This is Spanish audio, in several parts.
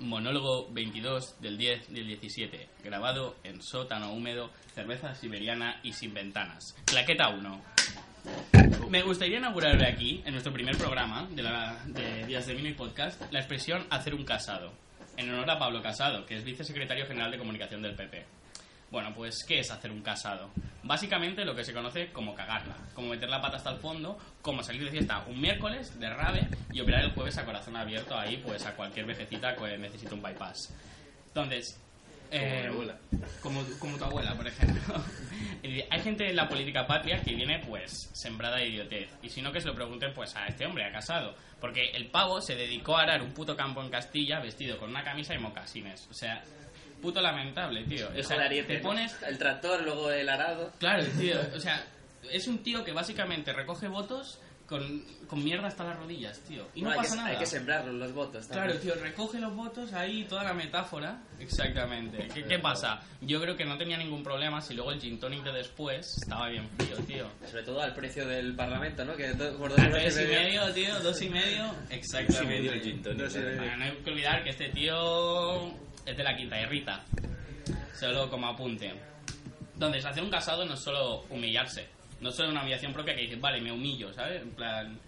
Monólogo 22 del 10 del 17, grabado en sótano húmedo, cerveza siberiana y sin ventanas. Claqueta 1. Me gustaría inaugurar aquí, en nuestro primer programa de, la, de Días de Vino y Podcast, la expresión hacer un casado, en honor a Pablo Casado, que es vicesecretario general de comunicación del PP. Bueno, pues, ¿qué es hacer un casado? Básicamente lo que se conoce como cagarla, como meter la pata hasta el fondo, como salir de fiesta un miércoles de rave y operar el jueves a corazón abierto ahí, pues a cualquier vejecita que necesite un bypass. Entonces, eh, como, como tu abuela, por ejemplo. Hay gente en la política patria que viene, pues, sembrada de idiotez. Y si no, que se lo pregunten, pues, a este hombre, a Casado. Porque el pavo se dedicó a arar un puto campo en Castilla vestido con una camisa y mocasines. O sea, puto lamentable, tío. O sea, te pones... El tractor, luego el arado. Claro, tío. O sea, es un tío que básicamente recoge votos con, con mierda hasta las rodillas, tío. Y no, hay pasa que, nada. Hay que sembrarlos, los votos. Claro, tío, recoge los votos ahí, toda la metáfora. Exactamente. ¿Qué, ¿Qué, pasa? Yo creo que no tenía ningún problema si luego el gin tonic de después estaba bien frío, tío. Sobre todo al precio del parlamento, ¿no? Que do, por dos y medio, tío, dos y medio. Exactamente. Dos y medio el gin tonic. Bueno, no hay que olvidar que este tío es de la quinta Rita Solo como apunte. Entonces, hacer un casado no es solo humillarse no solo una humillación propia que dices, vale, me humillo, ¿sabes? En plan,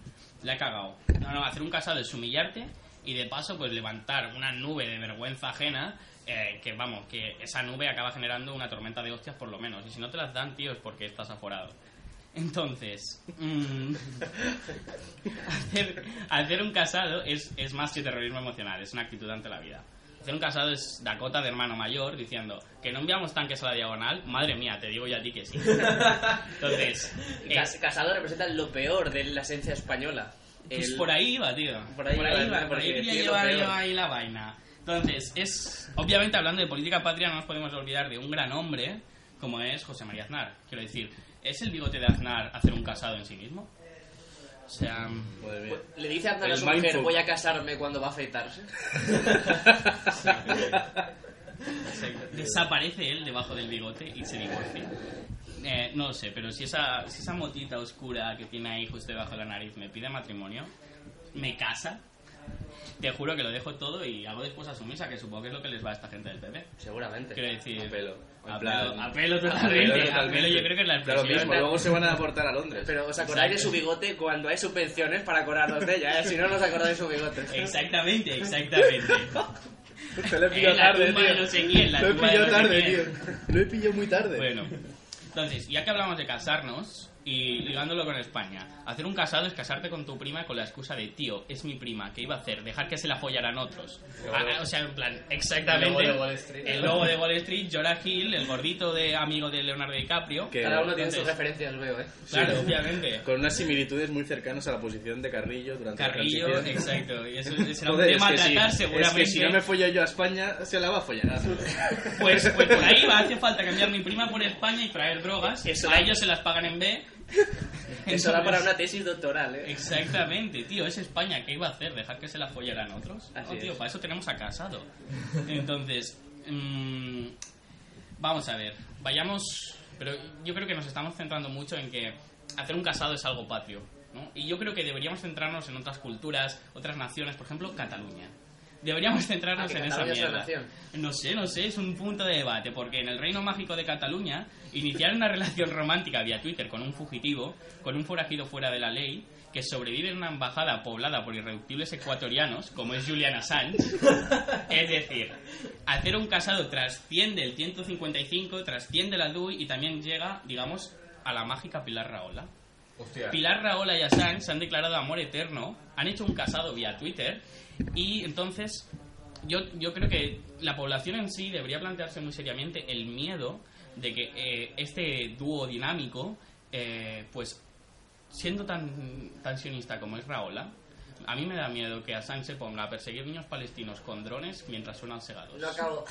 la he cagado. No, no, hacer un casado es humillarte y de paso, pues levantar una nube de vergüenza ajena. Eh, que vamos, que esa nube acaba generando una tormenta de hostias por lo menos. Y si no te las dan, tío, es porque estás aforado. Entonces, mmm, hacer, un casado es, es más que terrorismo emocional, es una actitud ante la vida. Hacer un casado es Dakota de hermano mayor diciendo que no enviamos tanques a la diagonal. Madre mía, te digo ya a ti que sí. Entonces, es, casado representa lo peor de la esencia española. Pues por ahí iba, tío. Por ahí, por ahí iba, por ahí quería llevar yo ahí la vaina. Entonces, es obviamente hablando de política patria no nos podemos olvidar de un gran hombre como es José María Aznar. Quiero decir, ¿es el bigote de Aznar hacer un casado en sí mismo? O sea, le dice a a su mujer, voy a casarme cuando va a afeitarse. Desaparece él debajo del bigote y se divorcia. Eh, no lo sé, pero si esa, si esa motita oscura que tiene ahí justo debajo de la nariz me pide matrimonio, me casa, te juro que lo dejo todo y hago después a su misa, que supongo que es lo que les va a esta gente del PP. Seguramente. Quiero decir... A pelo. A pelo, a pelo totalmente. Yo creo que es la expresión. Lo mismo, luego se van a aportar a Londres. Pero os acordáis de su bigote cuando hay subvenciones para acordaros de ella, ¿eh? Si no, no os acordáis de su bigote. Exactamente, exactamente. Te lo he pillado tarde, tío. No sé quién, la lo he pillado tarde, tío. Lo he pillado muy tarde. Bueno, entonces, ya que hablamos de casarnos, y ligándolo con España. Hacer un casado es casarte con tu prima con la excusa de tío, es mi prima, ¿qué iba a hacer? Dejar que se la follaran otros. Ah, o sea, en plan, exactamente. El lobo de Wall Street. El lobo de Wall Street, Jorah Hill, el gordito de amigo de Leonardo DiCaprio. Que Cada uno tiene sus referencias, veo, ¿eh? Claro, obviamente. Con unas similitudes muy cercanas a la posición de Carrillo durante Carrillo, la exacto. Y eso será un tema a tratar si, seguramente. Es que si no me follo yo a España, se la va a follar. Pues, pues por ahí va, hace falta cambiar mi prima por España y traer drogas. Eso a ellos se las pagan en B eso da para una tesis doctoral, ¿eh? Exactamente, tío, es España. ¿Qué iba a hacer? ¿Dejar que se la follaran otros? Así no, tío, es. para eso tenemos a Casado. Entonces, mmm, vamos a ver, vayamos... Pero yo creo que nos estamos centrando mucho en que hacer un casado es algo patrio. ¿no? Y yo creo que deberíamos centrarnos en otras culturas, otras naciones, por ejemplo, Cataluña. Deberíamos centrarnos Ah, en esa Cataluña mierda. No sé, no sé, es un punto de debate, porque en el reino mágico de Cataluña, iniciar una relación romántica vía Twitter con un fugitivo, con un forajido fuera de la ley, que sobrevive en una embajada poblada por irreductibles ecuatorianos, como es Julian Assange, es decir, hacer un casado trasciende el 155, trasciende la DUI y también llega, digamos, a la mágica Pilar Raola. Hostia. Pilar Raola y Assange se han declarado amor eterno, han hecho un casado vía Twitter y entonces yo, yo creo que la población en sí debería plantearse muy seriamente el miedo de que eh, este dúo dinámico, eh, pues siendo tan, tan sionista como es Raola, a mí me da miedo que Assange se ponga a perseguir niños palestinos con drones mientras suenan segados. No acabo,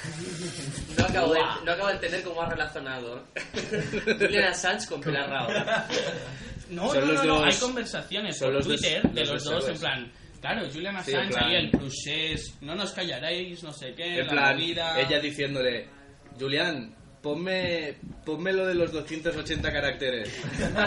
no acabo, de, no acabo de entender cómo has relacionado Julian Assange con Pilar Raola. No, Son no, los no, no, dos- hay conversaciones por los dos- Twitter de los los dos dos en plan Claro, Julian Sí, Assange plan- ahí el procés, no nos callaréis, no sé qué, En la plan, movida. ella diciéndole, Julián, ponme, ponme lo de los 280 caracteres,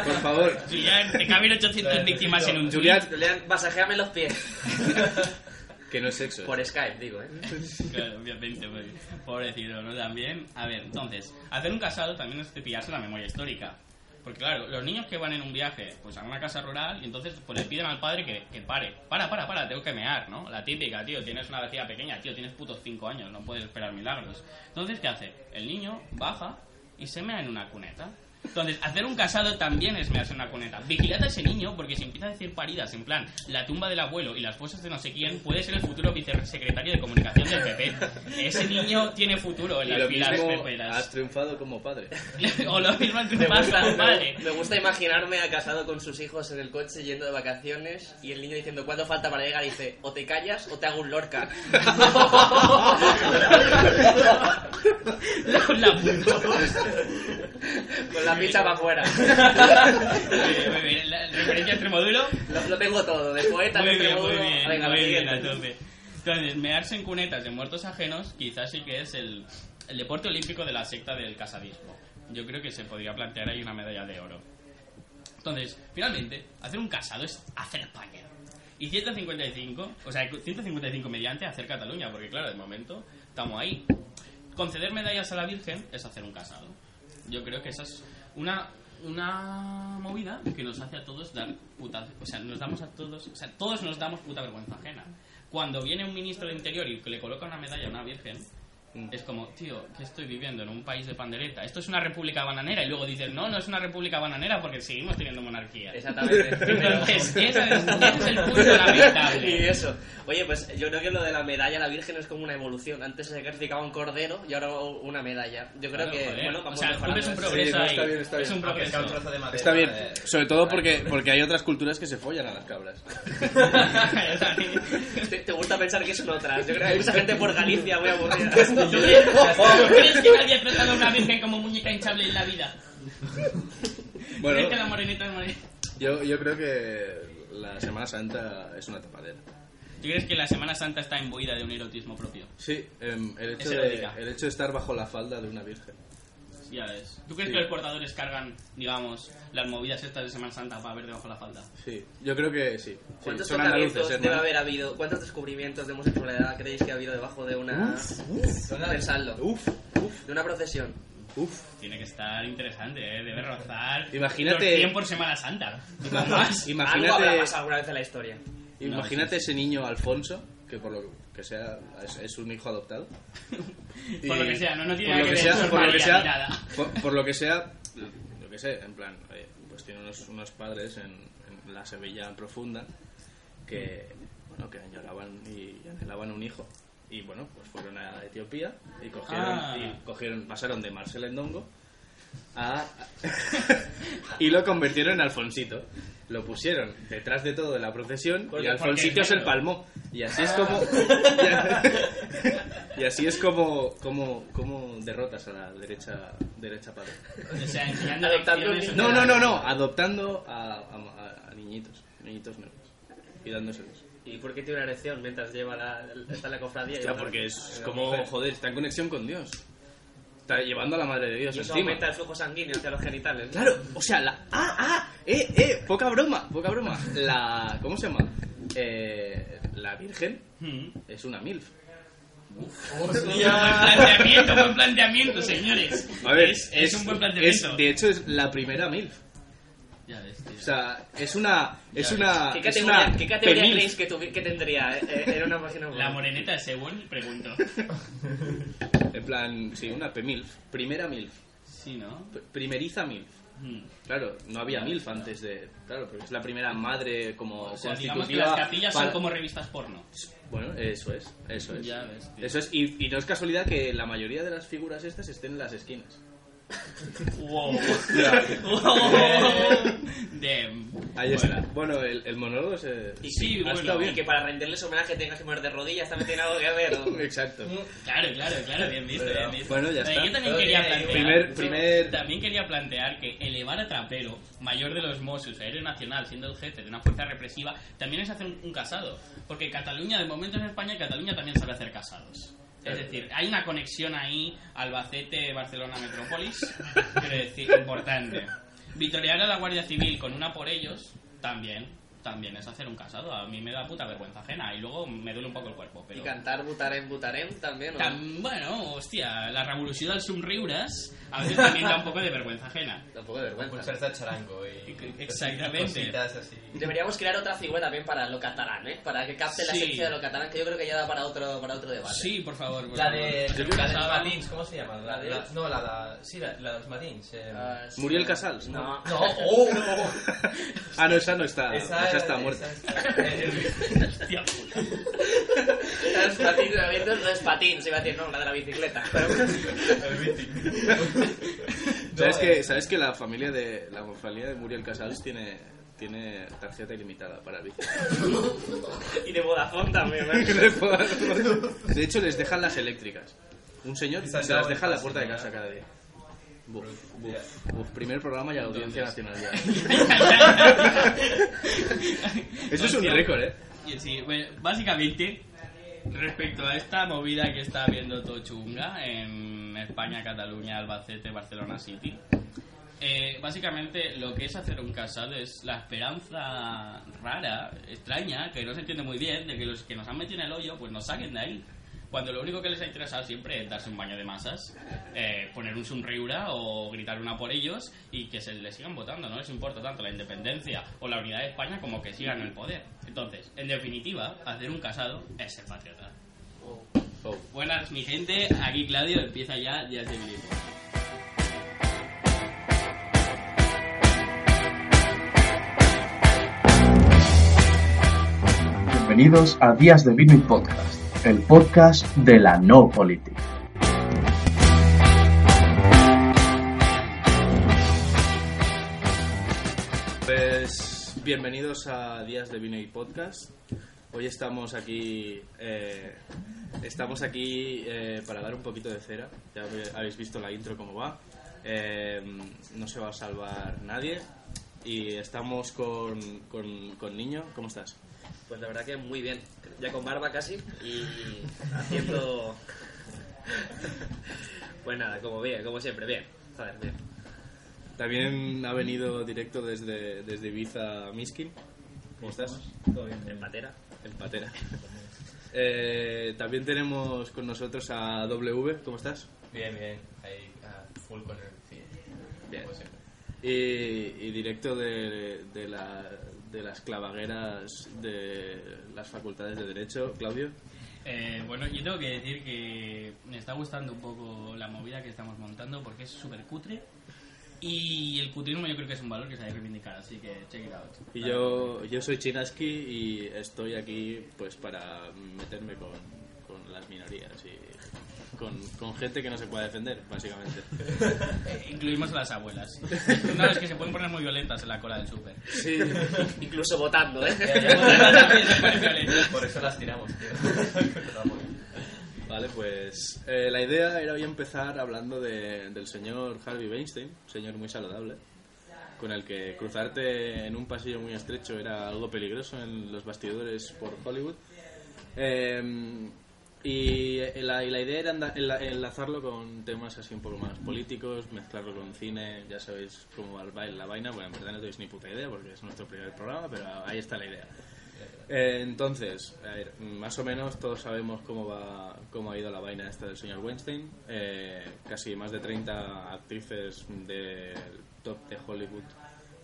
por favor. Julian, te caben 800 víctimas en un Julián, Julián, masajéame los pies. que no es sexo. ¿eh? Por Skype, digo, ¿eh? Claro, obviamente, pues, pobrecito, ¿no? También, a ver, entonces, hacer un casado también es cepillarse la memoria histórica. Porque claro, los niños que van en un viaje, pues a una casa rural, y entonces pues le piden al padre que, que pare. Para, para, para, tengo que mear, ¿no? La típica, tío, tienes una vejiga pequeña, tío, tienes putos 5 años, no puedes esperar milagros. Entonces, ¿qué hace? El niño baja y se mea en una cuneta. Entonces, hacer un casado también es mearse una cuneta. Vigilad a ese niño, porque si empieza a decir paridas, en plan, la tumba del abuelo y las fosas de no sé quién, puede ser el futuro vicesecretario de comunicación del PP. Ese niño tiene futuro en Y las filas mismo, has peperas. triunfado como padre. o lo mismo Me pasa, gusta, me, me gusta imaginarme a casado con sus hijos en el coche yendo de vacaciones y el niño diciendo ¿cuánto falta para llegar? Y dice o te callas o te hago un lorca. La, la puta. con la pizza para afuera. Muy bien, la referencia a Extremoduro. Lo, lo tengo todo, de poeta, Muy de bien, muy bien, Venga, muy bien, a tope. Entonces, mearse en cunetas de muertos ajenos quizás sí que es el, el deporte olímpico de la secta del casadismo. Yo creo que se podría plantear ahí una medalla de oro. Entonces, finalmente, hacer un casado es hacer España. Y 155, o sea, 155 mediante hacer Cataluña, porque claro, de momento estamos ahí. Conceder medallas a la Virgen es hacer un casado. Yo creo que esa es una, una movida que nos hace a todos dar puta... O sea, nos damos a todos... O sea, todos nos damos puta vergüenza ajena. Cuando viene un ministro de Interior y le coloca una medalla a una Virgen, es como, tío, que estoy viviendo en un país de pandereta. Esto es una república bananera. Y luego dices, no, no es una república bananera porque seguimos teniendo monarquía. Exactamente. Entonces, ese es, ese es el punto lamentable. Y eso. Oye, pues yo creo que lo de la medalla a la Virgen es como una evolución. Antes se sacrificaba un cordero y ahora una medalla. Yo creo que, joder. bueno, o vamos sea, mejorando es un eso. progreso Sí, no, ahí. está bien, está Es bien. un sea un progreso. trozo de madera. Está bien, eh, sobre todo porque, porque hay otras culturas que se follan a las cabras. O sea, Te, te gusta pensar que son otras. Yo creo que hay mucha gente por Galicia muy aburrida. ¿Tú crees, tú crees que nadie ha tratado a una virgen como muñeca hinchable en la vida? Bueno, ¿Crees que la morenita es morenita? yo, yo creo que la Semana Santa es una tapadera. ¿Tú crees que la Semana Santa está imbuida de un erotismo propio? Sí, em, el, hecho Es de, erótica. el hecho de estar bajo la falda de una virgen. Ya ves. ¿Tú crees Sí. que los portadores cargan, digamos, las movidas estas de Semana Santa para ver debajo la falda? Sí, yo creo que sí. sí ¿Cuántos son andaluces, tocamientos hermano. debe haber habido? ¿Cuántos descubrimientos de homosexualidad creéis que ha habido debajo de una... Pensadlo. Uf, uf, De una procesión. uf. Tiene que estar interesante, ¿eh? Debe rozar. Imagínate- los 100 por Semana Santa. Ima- Más. Algo habrá Imagínate, pasado alguna vez en la historia. imagínate ese niño Alfonso, que por lo que sea es, es un hijo adoptado. Por lo que sea, no, no tiene por nada lo que ver sea, por lo que sea, nada. por, por lo que sea, yo que sé, en plan, oye, pues tiene unos, unos padres en, en la Sevilla profunda que, bueno, que añoraban y anhelaban un hijo. Y bueno, pues fueron a Etiopía y cogieron, Ah. y cogieron pasaron de Marcel Endongo a... y lo convirtieron en Alfonsito. Lo pusieron detrás de todo de la procesión Porque- y Alfonsito es se negro. palmó. Y así es como... y así es como, como, como derrotas a la derecha, derecha padre. O sea, enseñando Adoptando No, no, no, no, adoptando a, a- a niñitos, niñitos negros y dándoselos. ¿Y por qué tiene una erección mientras lleva la, está en la cofradía? va- porque es como, joder, está en conexión con Dios. Está llevando a la madre de Dios Y eso encima. aumenta el flujo sanguíneo hacia los genitales. ¿no? Claro, o sea, la... ¡Ah, ah! ¡Eh, eh! Poca broma, poca broma. La... ¿Cómo se llama? Eh, la Virgen Mm. es una MILF. Buen planteamiento, buen planteamiento, señores. A ver, es, es un buen planteamiento. es- de hecho, es la primera MILF. Ya ves, tío. O sea, es una... Es Ya una... ¿Qué es categoría, una ¿qué categoría creéis que, tuvi- que tendría? eh, eh, Era una página web. La moreneta de Según, pregunto. En plan, sí, una PEMILF. Primera MILF. Sí, ¿no? P- Primeriza MILF. Mm. Claro, no había MILF antes de... Claro, porque es la primera madre como O sea, digamos que las capillas para- son como revistas porno. Bueno, eso es, eso es. Ya ves, tío. Eso es, y, y no es casualidad que la mayoría de las figuras estas estén en las esquinas. Wow. wow. Damn. Ahí está. Bueno, el, el monólogo se... Y Sí, que- bueno. estado Y bien. que para rendirles homenaje tengas que poner de rodillas también tiene algo que ver. Exacto. Claro, claro, claro, bien visto, bien visto. Bueno, ya está. Yo también quería plantear, primer- yo primer- también quería plantear que elevar a Trapero, mayor de los Mossos, aéreo nacional, siendo el jefe de una fuerza represiva, también es hacer un, un casado. Porque Cataluña, de momento en España, Cataluña también sabe hacer casados. Es decir, hay una conexión ahí, Albacete, Barcelona, Metrópolis, quiero decir, importante. Vitorear a la Guardia Civil con una por ellos, también, también es hacer un casado. A mí me da puta vergüenza ajena y luego me duele un poco el cuerpo. Pero... Y cantar Butarem Butarem también. ¿o? Tam- bueno, hostia, la revolució dels somriures a veces también da un poco de vergüenza ajena. Tampoco de vergüenza. A charango y... Exactamente. Así. Deberíamos crear otra figura también para lo catalán, ¿eh? Para que capte la Sí. esencia de lo catalán, que yo creo que ya da para otro, para otro debate. Sí, por favor. por La de, la de los matins, ¿cómo se llama? La, ¿La de- la- no, la, la, sí, la, la de los matins. eh. Ah, sí. Muriel Casals, ¿no? No. No, oh, no. Ah, no, esa no está. Esa, Esa, está muerta. Hostia. Los patines, no, no es patín, se iba a decir, no, la de la bicicleta. ¿Sabes, que, eh. ¿Sabes que la familia de la familia de Muriel Casals tiene, tiene tarjeta ilimitada para bici? y de Vodafone también, ¿eh? De hecho, les dejan las eléctricas. Un señor se las deja en la puerta de casa cada día. Buf, buf, buf. Primer programa y audiencia nacional ya. Eso es un récord, ¿eh? Y sí, bueno, básicamente, respecto a esta movida que está habiendo todo chunga en España, Cataluña, Albacete, Barcelona City, eh, básicamente lo que es hacer un casado es la esperanza rara, extraña, que no se entiende muy bien, de que los que nos han metido en el hoyo, pues nos saquen de ahí. Cuando lo único que les ha interesado siempre es darse un baño de masas, eh, poner un sonriura o gritar una por ellos y que se les sigan votando. No les importa tanto la independencia o la unidad de España como que sigan en el poder. Entonces, en definitiva, hacer un casado es ser patriota. Oh. Buenas, mi gente. Aquí Claudio empieza ya Días de Billy. Bienvenidos a Días de Vino y Podcast, el podcast de la no política. Pues bienvenidos a Días de Vino y Podcast. Hoy estamos aquí, eh, estamos aquí eh, para dar un poquito de cera. Ya habéis visto la intro cómo va. Eh, no se va a salvar nadie y estamos con, con, con Niño. ¿Cómo estás? Pues la verdad que muy bien. Ya con barba casi y haciendo... pues nada, como bien, como siempre, bien. Joder, bien. También ha venido directo desde, desde Ibiza Miskin. ¿Cómo estás? En patera. En patera. Eh, también tenemos con nosotros a W. ¿Cómo estás? Bien, bien. Ahí, ah, full con el sí. Bien. Como siempre. Y, y directo de, de, la, de las clavagueras de las facultades de Derecho, Claudio. Eh, bueno, yo tengo que decir que me está gustando un poco la movida que estamos montando porque es súper cutre. Y el cutrismo yo creo que es un valor que se ha de reivindicar, así que check it out. Y yo, yo soy Chinaski y estoy aquí pues para meterme con, con las minorías y con, con gente que no se puede defender, básicamente. Incluimos a las abuelas. No, es que se pueden poner muy violentas en la cola del súper. Sí. Incluso votando, ¿eh? Por eso las tiramos, tío. Vale, pues eh, la idea era hoy empezar hablando de- del señor Harvey Weinstein, un señor muy saludable, con el que cruzarte en un pasillo muy estrecho era algo peligroso en los bastidores por Hollywood. Eh, y, la, y la idea era enlazarlo con temas así un poco más políticos, mezclarlo con cine, ya sabéis cómo va la vaina, bueno, en verdad no tenéis ni puta idea porque es nuestro primer programa, pero ahí está la idea. Eh, entonces, a ver, más o menos todos sabemos cómo va cómo ha ido la vaina esta del señor Weinstein. Eh, casi más de 30 actrices del top de Hollywood,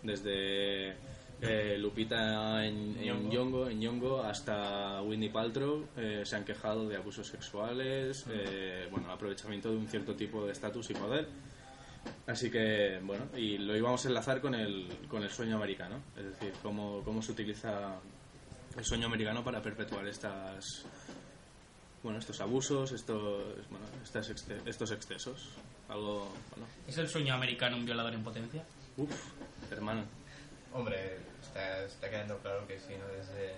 desde eh, Lupita en, en Nyong'o, en Nyong'o hasta Winnie Paltrow, eh, se han quejado de abusos sexuales, eh, bueno, aprovechamiento de un cierto tipo de estatus y poder. Así que, bueno, y lo íbamos a enlazar con el, con el sueño americano, es decir, cómo, cómo se utiliza el sueño americano para perpetuar estas bueno, estos abusos, estos, bueno, estas exce- estos excesos. Algo, bueno, ¿Es el sueño americano un violador en potencia? uff, hermano. Hombre, está, está quedando claro que sí, ¿no? Desde,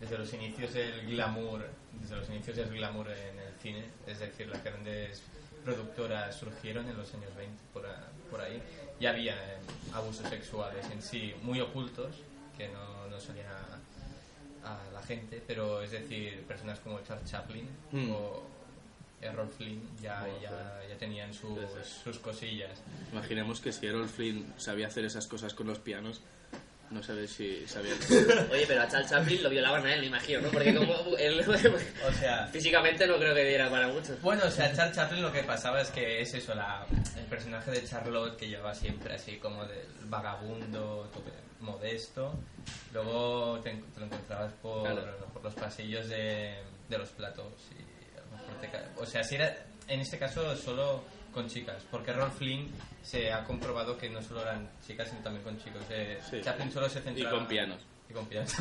desde los inicios del glamour, desde los inicios del glamour en el cine, es decir, las grandes productoras surgieron en los años 20 por, a- por ahí, ya había eh, abusos sexuales en sí muy ocultos que no, no salían a, a la gente, pero es decir, personas como Charles Chaplin Mm. o Errol Flynn ya, ya, ya tenían sus, sus cosillas. Imaginemos que si Errol Flynn sabía hacer esas cosas con los pianos, no sabes si sabía... Oye, pero a Charles Chaplin lo violaban a él, me imagino, ¿no? Porque como él O sea, físicamente no creo que diera para mucho. Bueno, o sea, Charles Chaplin lo que pasaba es que es eso, la, el personaje de Charlotte que llevaba siempre así como del vagabundo, tope modesto. Luego te, en- te lo encontrabas por, Claro. por los pasillos de, de los platos. Y a lo mejor te ca- o sea, si era en este caso solo con chicas, porque Rolf Flynn se ha comprobado que no solo eran chicas, sino también con chicos. Eh, Sí. Chaplin solo se y centraba... con pianos. Y con pianos.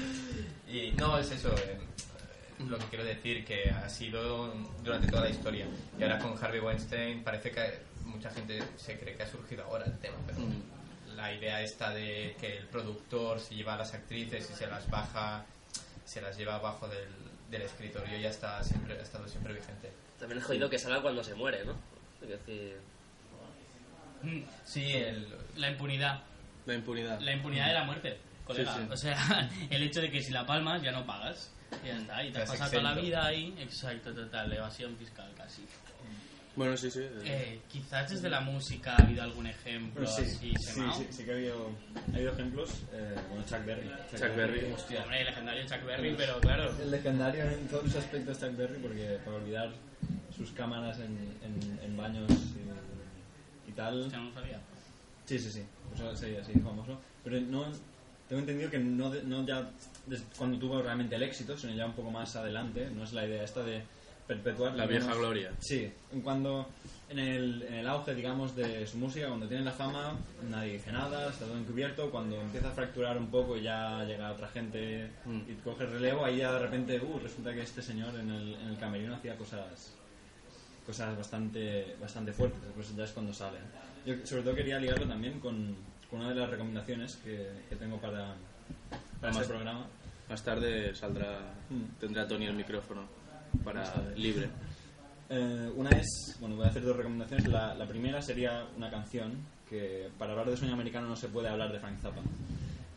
y no, es eso. eh, lo que quiero decir que ha sido durante toda la historia. Y ahora con Harvey Weinstein parece que mucha gente se cree que ha surgido ahora el tema, pero Mm. la idea esta de que el productor se lleva a las actrices y se las baja, se las lleva abajo del, del escritorio ya está siempre, ha estado siempre vigente. También es jodido que salga cuando se muere, ¿no? Es decir, Mm, Sí, el, La impunidad. La impunidad. La impunidad de la muerte, colega. Sí, sí. O sea, el hecho de que si la palmas ya no pagas. Y ya está. Y te has pasado toda la vida ahí. Exacto, total. Evasión fiscal casi. Bueno, sí, sí. Eh, quizás desde la música ha habido algún ejemplo sí, así sí, sí, sí que ha habido, ha habido ejemplos. Eh, bueno, Chuck Berry. Chuck Berry. Hostia, hombre, el legendario Chuck Berry, pero claro. El legendario en todos los aspectos Chuck Berry, porque para olvidar sus cámaras en, en, en baños y, y tal. Ya no lo sabía. Sí, sí, sí. Eso sería así famoso. Pero no. Tengo entendido que no, no ya cuando tuvo realmente el éxito, sino ya un poco más adelante. No es la idea esta de perpetuar. La digamos, vieja gloria. Sí, en cuando en el, en el auge, digamos, de su música, cuando tiene la fama, nadie dice nada, está todo encubierto. Cuando empieza a fracturar un poco y ya llega otra gente Mm. y coge el relevo, ahí ya de repente, uh, resulta que este señor en el, en el camerino hacía cosas cosas bastante bastante fuertes. Pues ya es cuando sale. Yo sobre todo quería ligarlo también con, con una de las recomendaciones que, que tengo para, para Más- este programa. Más tarde saldrá, Mm. tendrá Tony el micrófono para libre. Eh, una es, bueno, voy a hacer dos recomendaciones. La, la primera sería una canción que para hablar de sueño americano no se puede hablar de Frank Zappa.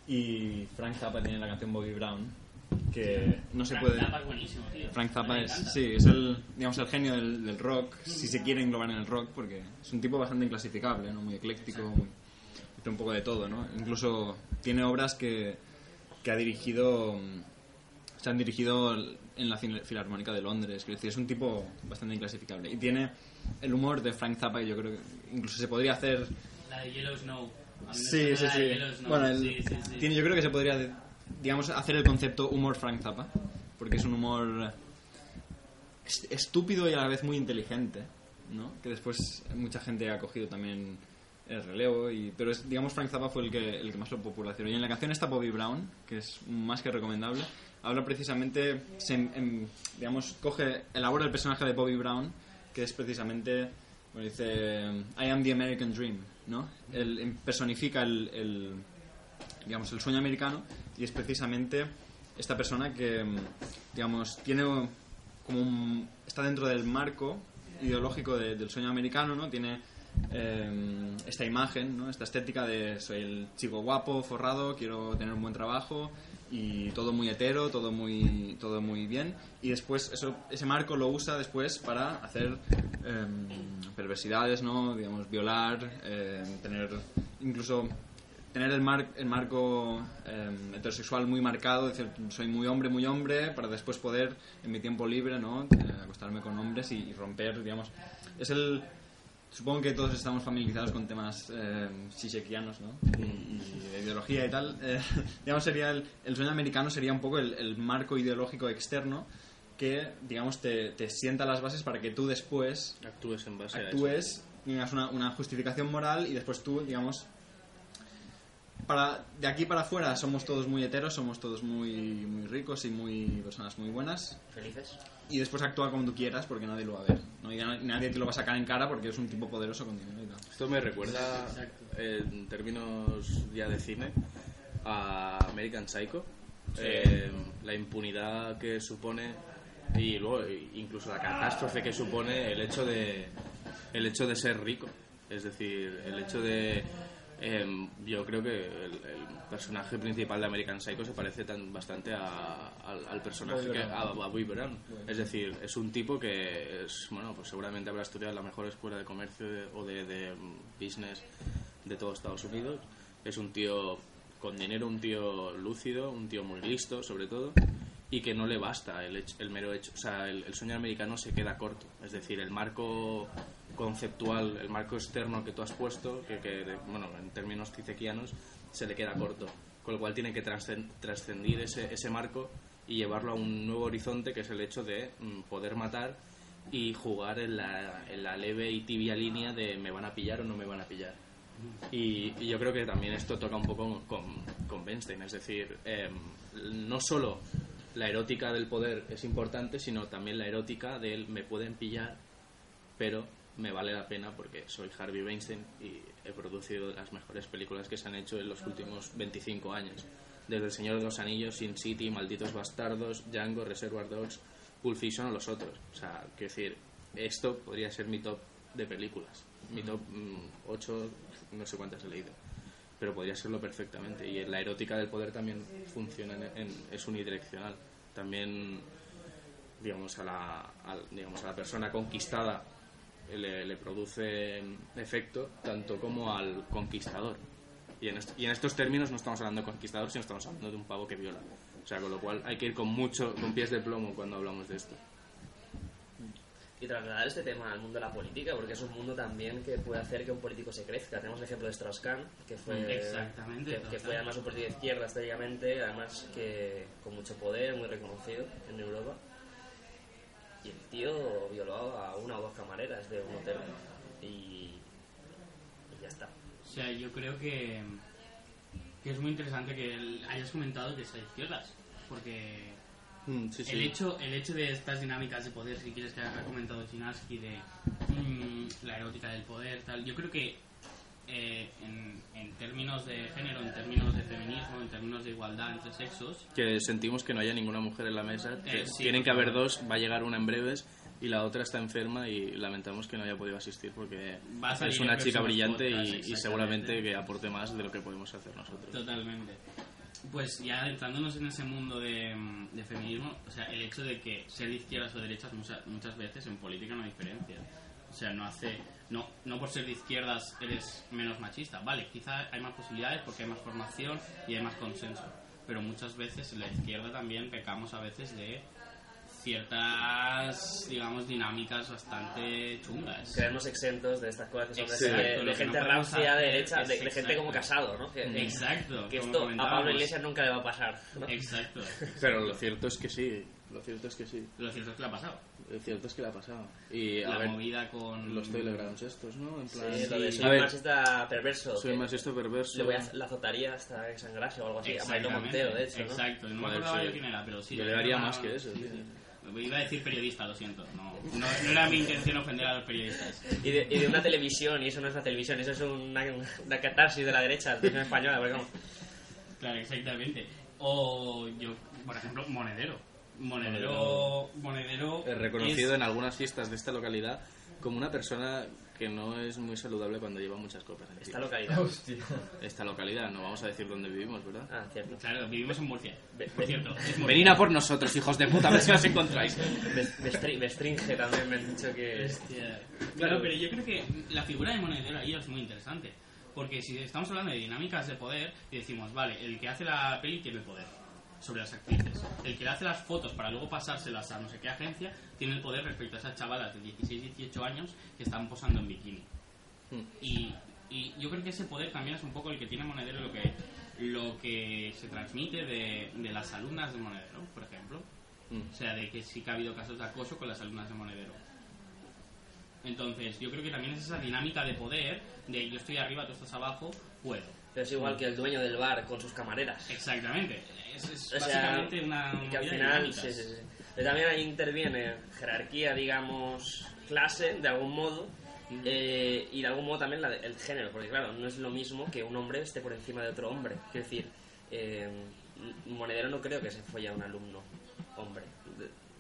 Y Frank Zappa tiene la canción Bobby Brown, que no se Frank puede... Zappa es buenísimo, tío. Frank Zappa es, sí, es el, digamos, el genio del, del rock, si se quiere englobar en el rock, porque es un tipo bastante inclasificable, ¿no? muy ecléctico, muy, hace un poco de todo, ¿no? Incluso tiene obras que, que ha dirigido, mm, se han dirigido en la Fil- Filarmónica de Londres, quiero decir, es un tipo bastante inclasificable. Y tiene el humor de Frank Zappa, y yo creo que incluso se podría hacer La de Yellow Snow. Sí, sí, sí. Bueno, el-. Tiene, yo creo que se podría, digamos, hacer el concepto humor Frank Zappa, porque es un humor est- estúpido y a la vez muy inteligente, ¿no? Que después mucha gente ha cogido también el relevo, y, pero es, digamos Frank Zappa fue el que, el que más lo popularizó. Y en la canción está Bobby Brown, que es más que recomendable, habla precisamente, se, em, digamos, coge, elabora el personaje de Bobby Brown, que es precisamente, bueno, dice, I am the American Dream, ¿no? Él em, personifica el, digamos, el sueño americano y es precisamente esta persona que, em, digamos, tiene como un, está dentro del marco ideológico de- del sueño americano, ¿no? Tiene em, esta imagen, ¿no? Esta estética de soy el chico guapo, forrado, quiero tener un buen trabajo y todo muy hetero, todo muy todo muy bien y después eso ese marco lo usa después para hacer em, perversidades, ¿no? Digamos violar, em, tener incluso tener el, mar- el marco eh, heterosexual muy marcado, decir, soy muy hombre, muy hombre, para después poder, en mi tiempo libre, ¿no? Eh, acostarme con hombres y, y romper, digamos. Es el. Supongo que todos estamos familiarizados con temas eh, ¿no? Y, y de ideología y tal. Eh, digamos, sería el, el sueño americano sería un poco el, el marco ideológico externo que, digamos, te, te sienta las bases para que tú después Actúes en base a eso. actúes, tengas una, una justificación moral y después tú, digamos, para, de aquí para afuera somos todos muy heteros, somos todos muy, muy ricos y muy personas muy buenas. Felices. Y después actúa como tú quieras porque nadie lo va a ver. ¿no? Y nadie te lo va a sacar en cara porque es un tipo poderoso con dinero y tal. Esto me recuerda, en términos ya de cine, a American Psycho. Eh, la impunidad que supone y luego eh, incluso la catástrofe que supone el hecho de el hecho de ser rico. Es decir, el hecho de em, yo creo que el, el personaje principal de American Psycho se parece tan, bastante a- al, al personaje que, a, a Bobby Brown. Es decir, es un tipo que es, bueno, pues seguramente habrá estudiado la mejor escuela de comercio de- o de, de, business de todo Estados Unidos. Es un tío con dinero, un tío lúcido, un tío muy listo, sobre todo, y que no le basta el, hecho- el mero hecho. O sea, el, el sueño americano se queda corto. Es decir, el marco conceptual, el marco externo que tú has puesto, que, que, bueno, en términos cicequianos, se le queda corto. Con lo cual tiene que trascen- trascendir ese, ese marco y llevarlo a un nuevo horizonte, que es el hecho de mm, poder matar y jugar en la, en la leve y tibia línea de me van a pillar o no me van a pillar. Y, y yo creo que también esto toca un poco con, con Bernstein, es decir, em, no solo la erótica del poder es importante, sino también la erótica del me pueden pillar, pero me vale la pena porque soy Harvey Weinstein y he producido las mejores películas que se han hecho en los últimos 25 años. Desde El Señor de los Anillos, Sin City, Malditos Bastardos, Django, Reservoir Dogs, Pulp Fiction o los otros. O sea, quiero decir, esto podría ser mi top de películas. Mi top 8, no sé cuántas he leído. Pero podría serlo perfectamente. Y la erótica del poder también funciona, en, en- es unidireccional. También, digamos, a la, al- digamos, a la persona conquistada le, le produce efecto tanto como al conquistador. Y en, est- y en estos términos no estamos hablando de conquistador, sino estamos hablando de un pavo que viola. O sea, con lo cual hay que ir con mucho, con pies de plomo cuando hablamos de esto. Y trasladar este tema al mundo de la política, porque es un mundo también que puede hacer que un político se crezca. Tenemos el ejemplo de Strauss-Kahn, que fue, Exactamente, que, fue además un político de izquierda históricamente, además que con mucho poder, muy reconocido en Europa. Y el tío violó a una o dos camareras de un hotel. Y, y ya está. O sea, yo creo que, que es muy interesante que el- hayas comentado que sea de izquierdas, porque Mm, sí, sí. el hecho el hecho de estas dinámicas de poder, si quieres que ha comentado Chinaski, de mm, la erótica del poder, tal, yo creo que eh, en, en términos de género, en términos de feminismo, en términos de igualdad entre sexos, que sentimos que no haya ninguna mujer en la mesa, que Eh, sí, tienen que haber dos, va a llegar una en breves y la otra está enferma y lamentamos que no haya podido asistir porque es una chica brillante podcasts, y- y, seguramente que aporte más de lo que podemos hacer nosotros. Totalmente. Pues ya adentrándonos en ese mundo de, de feminismo, o sea, el hecho de que ser izquierdas o derechas muchas, muchas veces en política no diferencia. O sea, no hace. No, no por ser de izquierdas eres menos machista. Vale, quizá hay más posibilidades porque hay más formación y hay más consenso. Pero muchas veces en la izquierda también pecamos a veces de ciertas, digamos, dinámicas bastante chungas. Quedarnos exentos de estas cosas que son de- Exacto, de, de gente no rancia, hacer derecha, de, de gente como casado, ¿no? Que, Exacto. que esto a. Pablo Iglesias nunca le va a pasar. ¿no? Exacto. Pero lo cierto es que sí, lo cierto es que sí, Lo cierto es que le ha pasado. Lo cierto es que le ha pasado. Y a La ver, movida con. los telegrams estos, ¿no? En plan, Sí, lo de soy A ver, marxista perverso. soy que más esto perverso. Le voy a la azotaría hasta que sangrase o algo así. A Mario Montero, de hecho, ¿no? Exacto, no me Joder, acordaba sí. yo quién era, pero sí. Yo le daría una- más que eso, sí, tío. sí. Iba a decir periodista, lo siento. No, no, no era mi intención ofender a los periodistas. Y de, y de una televisión, y eso no es una televisión, eso es una, una catarsis de la derecha, la televisión española, porque como- Claro, exactamente. O yo, por ejemplo, Monedero. Monedero. Monedero. Eh, reconocido es- en algunas fiestas de esta localidad como una persona que no es muy saludable cuando lleva muchas copas. encima. esta localidad. Hostia. Esta localidad, no vamos a decir dónde vivimos, ¿verdad? Ah, cierto. Claro, vivimos en Murcia. Ve- Por cierto, es Murcia. Venid a por nosotros, hijos de puta, a ver si nos encontráis. Me estringe también, me han dicho que... Hostia. Claro, pero yo creo que la figura de Monedero ahí es muy interesante. Porque si estamos hablando de dinámicas de poder y decimos, vale, el que hace la peli tiene el poder sobre las actrices. El que le hace las fotos para luego pasárselas a no sé qué agencia tiene el poder respecto a esas chavalas de 16, 18 años que están posando en bikini. Y, y yo creo que ese poder también es un poco el que tiene Monedero, lo que, lo que se transmite de, de las alumnas de Monedero, por ejemplo. Mm. O sea, de que sí que ha habido casos de acoso con las alumnas de Monedero. Entonces, yo creo que también es esa dinámica de poder, de yo estoy arriba, tú estás abajo, puedo. Pero es igual que el dueño del bar con sus camareras. Exactamente. Es, es O sea, básicamente una. y que al final dinámicas. sí, sí, sí. Pero también ahí interviene jerarquía, digamos, clase, de algún modo, eh, y de algún modo también la de- el género, porque claro, no es lo mismo que un hombre esté por encima de otro hombre. Quiero decir, eh, Monedero no creo que se folle a un alumno hombre.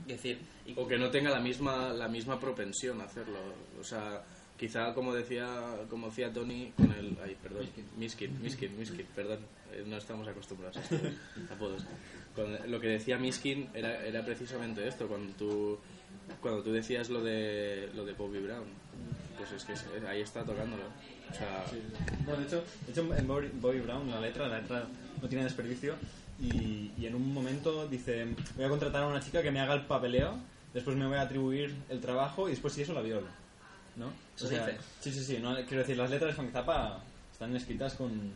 Es decir, y- O que no tenga la misma, la misma propensión a hacerlo. O sea, quizá como decía, como decía Tony con el... Ay, perdón. Miskin, Miskin, Miskin, perdón. Eh, No estamos acostumbrados a estos apodos. Con lo que decía Miskin era, era precisamente esto, cuando tú, cuando tú decías lo de, lo de Bobby Brown. Pues es que es- ahí está tocándolo. O sea, Bueno, de hecho, de hecho en Bobby, Bobby Brown, la letra, la letra no tiene desperdicio. Y, y en un momento dice: Voy a contratar a una chica que me haga el papeleo, después me voy a atribuir el trabajo y después, si eso, la violo. ¿No? Eso dice. Sí, sí, sí. No, quiero decir, las letras de Frank Zappa están escritas con,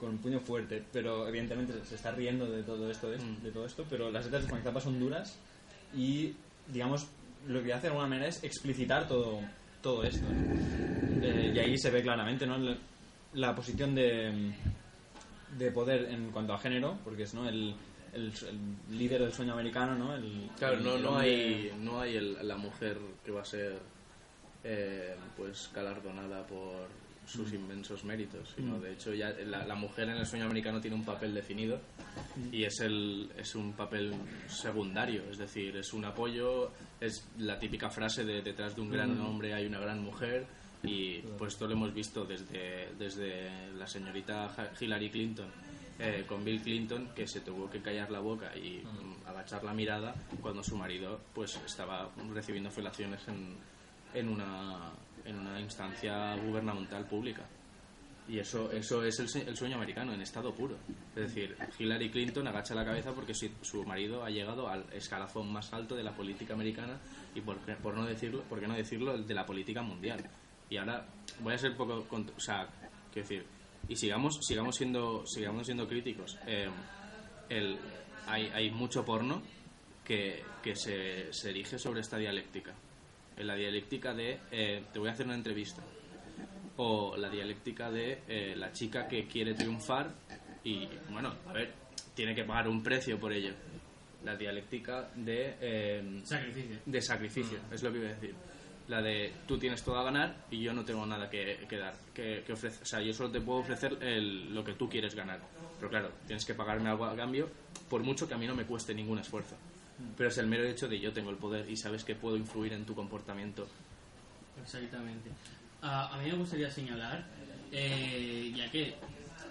con un puño fuerte, pero evidentemente se está riendo de todo esto, de, Mm. de todo esto pero las letras de Frank Zappa son duras y, digamos, lo que hace de alguna manera es explicitar todo, todo esto. ¿no? Eh, y ahí se ve claramente ¿no? la, la posición de, de poder en cuanto a género, porque es ¿no? el, el, el líder del sueño americano, ¿no? El, Claro, el- no, no hay, no hay el- la mujer que va a ser eh, pues galardonada por sus inmensos méritos, sino de hecho ya la, la mujer en el sueño americano tiene un papel definido y es el es un papel secundario, es decir, es un apoyo, es la típica frase de detrás de un gran hombre hay una gran mujer y pues esto lo hemos visto desde, desde la señorita Hillary Clinton eh, con Bill Clinton que se tuvo que callar la boca y mm, agachar la mirada cuando su marido pues estaba recibiendo felaciones en, en una en una instancia gubernamental pública. Y eso eso es el, el sueño americano en estado puro. Es decir Hillary Clinton agacha la cabeza porque si- su marido ha llegado al escalafón más alto de la política americana y por, por no decirlo por qué no decirlo el de la política mundial. Y ahora voy a ser poco o sea quiero decir y sigamos sigamos siendo sigamos siendo críticos. Eh, el, hay, hay mucho porno que, que se, se erige sobre esta dialéctica en la dialéctica de eh, te voy a hacer una entrevista o la dialéctica de eh, la chica que quiere triunfar y bueno a ver tiene que pagar un precio por ello la dialéctica de eh, Sacrificio. de sacrificio, es lo que iba a decir. La de tú tienes todo a ganar y yo no tengo nada que, que dar, que. O sea, yo solo te puedo ofrecer el- lo que tú quieres ganar. Pero claro, tienes que pagarme algo a cambio, por mucho que a mí no me cueste ningún esfuerzo. Pero es el mero hecho de yo tengo el poder y sabes que puedo influir en tu comportamiento. Exactamente. Ah, a mí me gustaría señalar, eh, ya que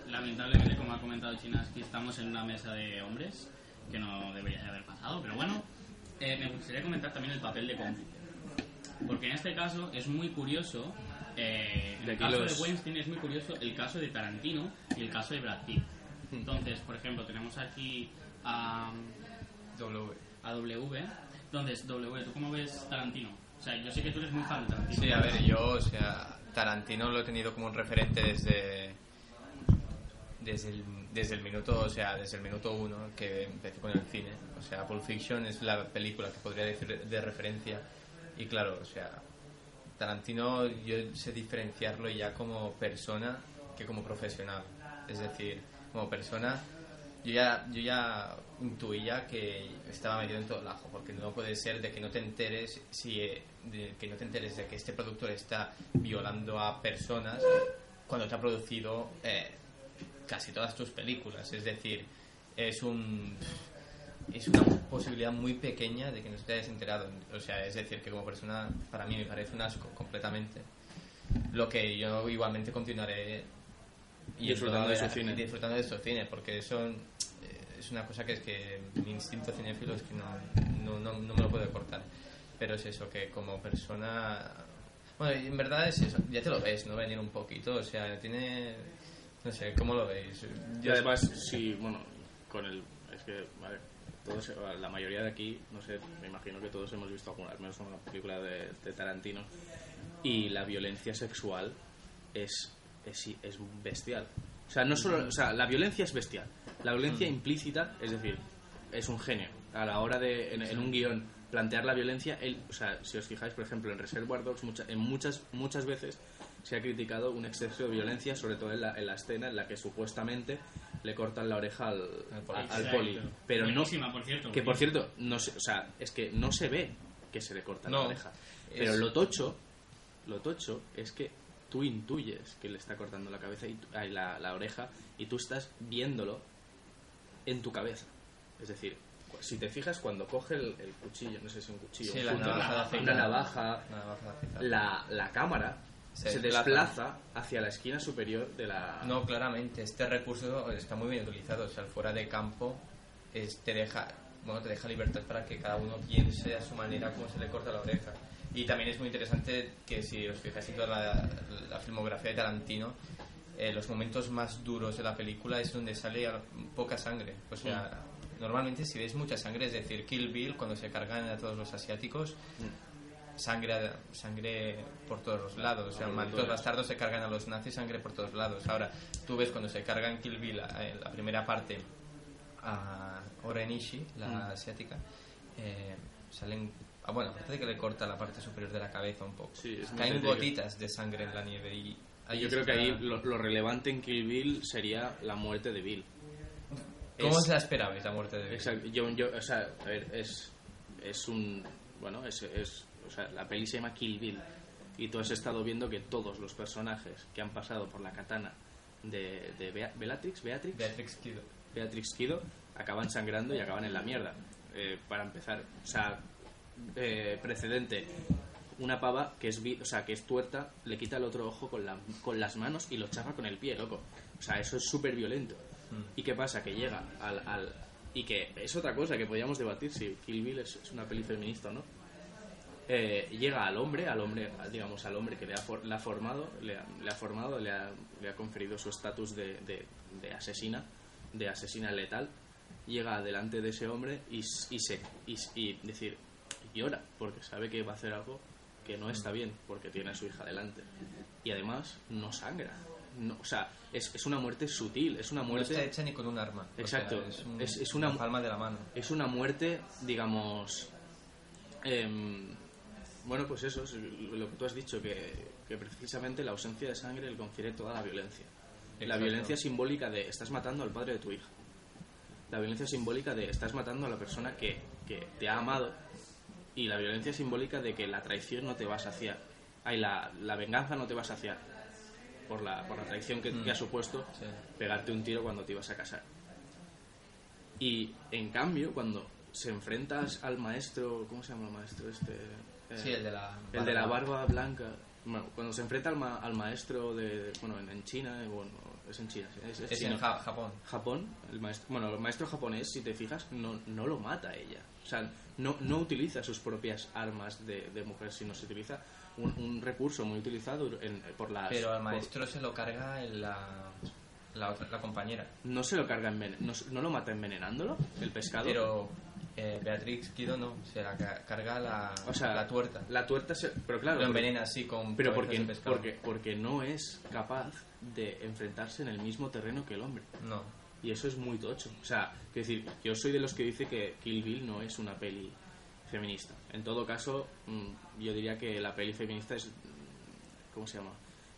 lamentablemente, como ha comentado Chinaski, estamos en una mesa de hombres, que no debería de haber pasado, pero bueno, eh, me gustaría comentar también el papel de cómplice. Porque en este caso es muy curioso, eh, en el caso los- de Weinstein es muy curioso el caso de Tarantino y el caso de Brad Pitt. Entonces, por ejemplo, tenemos aquí a, W. a W. Entonces, W, ¿tú cómo ves Tarantino? O sea, yo sé que tú eres muy fan de Tarantino. Sí, a ver, yo, o sea, Tarantino lo he tenido como un referente desde desde el, desde el minuto, o sea, desde el minuto uno que empecé con el cine. O sea, Pulp Fiction es la película que podría decir de referencia y claro, o sea, Tarantino yo sé diferenciarlo ya como persona que como profesional. Es decir, como persona yo ya, yo ya intuía que estaba metido en todo el ajo, porque no puede ser de que no te enteres si eh, de que no te enteres de que este productor está violando a personas cuando te ha producido eh, casi todas tus películas. Es decir, es un es una posibilidad muy pequeña de que no te hayas enterado. O sea, es decir, que como persona para mí me parece un asco completamente. Lo que yo igualmente continuaré yendo Disfrutando de ver- su cine. disfrutando de su cine, porque eso eh, es una cosa que es que mi instinto cinéfilo es que no, no, no, no me lo puedo cortar. Pero es eso, que como persona... Bueno, y en verdad es eso, ya te lo ves, ¿no? Venir un poquito, o sea, tiene... No sé, ¿cómo lo veis? Y además, sí, bueno, con el. Es que, vale, todos, la mayoría de aquí, no sé, me imagino que todos hemos visto alguna, al menos una película de, de Tarantino. Y la violencia sexual es, es, es bestial. O sea, no solo. O sea, la violencia es bestial. La violencia implícita, es decir, es un genio. A la hora de, en, en un guion, plantear la violencia. Él, o sea, si os fijáis, por ejemplo, en Reservoir Dogs, mucha- en muchas, muchas veces se ha criticado un exceso de violencia, sobre todo en la, en la escena en la que supuestamente le cortan la oreja al, Al poli. al. Pero no, por cierto. que por cierto, no se, o sea, es que no se ve que se le corta la No, oreja. es- Pero lo tocho, lo tocho es que tú intuyes que le está cortando la cabeza y ay, la, la oreja y tú estás viéndolo en tu cabeza. Es decir, si te fijas cuando coge el, el cuchillo, no sé si es un cuchillo, Sí, un la punto, navaja de una navaja, Una la, la cámara Se se, desplaza. hacia la esquina superior de la... No, claramente, este recurso está muy bien utilizado. O sea, fuera de campo es, te deja bueno, te deja libertad para que cada uno piense a su manera cómo se le corta la oreja. Y también es muy interesante que si os fijáis en toda la, la filmografía de Tarantino, eh, los momentos más duros de la película es donde sale poca sangre. O sea, normalmente si ves mucha sangre, es decir, Kill Bill, cuando se cargan a todos los asiáticos, sangre, sangre por todos los lados. O sea, malditos bastardos se cargan a los nazis, sangre por todos lados. Ahora, tú ves cuando se cargan Kill Bill, eh, la primera parte, a Orenishi, la Mm. asiática, eh, salen... ah, bueno, aparte de que le corta la parte superior de la cabeza un poco. Sí, Caen gotitas de sangre en la nieve y... ahí Yo creo que ahí lo, lo relevante en Kill Bill sería la muerte de Bill. ¿Cómo Es- se la esperabais, la muerte de Bill? Exacto. Yo, yo, o sea, a ver, es, es un. Bueno, es, es. O sea, la peli se llama Kill Bill. Y tú has estado viendo que todos los personajes que han pasado por la katana de, de Bea- Bellatrix, Beatrix, Beatrix Kido. Beatrix Kido acaban sangrando y acaban en la mierda. Eh, para empezar, o sea, eh, precedente. Una pava que es, o sea, que es tuerta, le quita el otro ojo con, la- con las manos y lo chapa con el pie, loco. O sea, eso es súper violento. ¿Y qué pasa? Que llega al, al- Y que es otra cosa que podríamos debatir si Kill Bill es, es una peli feminista o no. Eh, llega al hombre, al hombre, digamos, al hombre que le ha, for- le ha formado, le ha, le ha formado, le ha, le ha conferido su estatus de, de- de asesina, de asesina letal, llega delante de ese hombre y, y se y decir llora porque sabe que va a hacer algo que no está bien porque tiene a su hija delante y además no sangra no, o sea es, es una muerte sutil es una No muerte está hecha ni con un arma. O Exacto. sea, es, un- Es- es una- palma de la mano. es una muerte, digamos. em, bueno, pues eso, es lo que tú has dicho, que, que precisamente la ausencia de sangre le confiere toda la violencia. La violencia simbólica de estás matando al padre de tu hija. La violencia simbólica de estás matando a la persona que, que te ha amado. Y la violencia simbólica de que la traición no te va a saciar. Ay, la, la venganza no te va a saciar. Por la, por la traición que, que ha supuesto Sí. pegarte un tiro cuando te ibas a casar. Y en cambio, cuando se enfrentas al maestro, ¿cómo se llama el maestro este? Eh, Sí, el de la el de la barba blanca. Cuando se enfrenta al, ma- al maestro de, bueno, en, China, eh, bueno, es en China, es, es Es chino. en Ja- Japón. Japón, el maestro, bueno, el maestro japonés, si te fijas, no, no lo mata ella. O sea, no, no utiliza sus propias armas de, de mujer, sino se utiliza un, un recurso muy utilizado en- por las... Pero al por- maestro se lo carga en la, la, otra, la compañera. no se lo carga envenen no, no lo mata envenenándolo, el pescado. Pero eh, Beatrix Kido no, se la ca- carga la, o sea, la tuerta. La tuerta se... Pero claro, lo envenena así con pero porque, porque, porque no es capaz de enfrentarse en el mismo terreno que el hombre. No. Y eso es muy tocho. O sea, es decir, yo soy de los que dice que Kill Bill no es una peli feminista. En todo caso, mm, yo diría que la peli feminista es. mm, ¿Cómo se llama?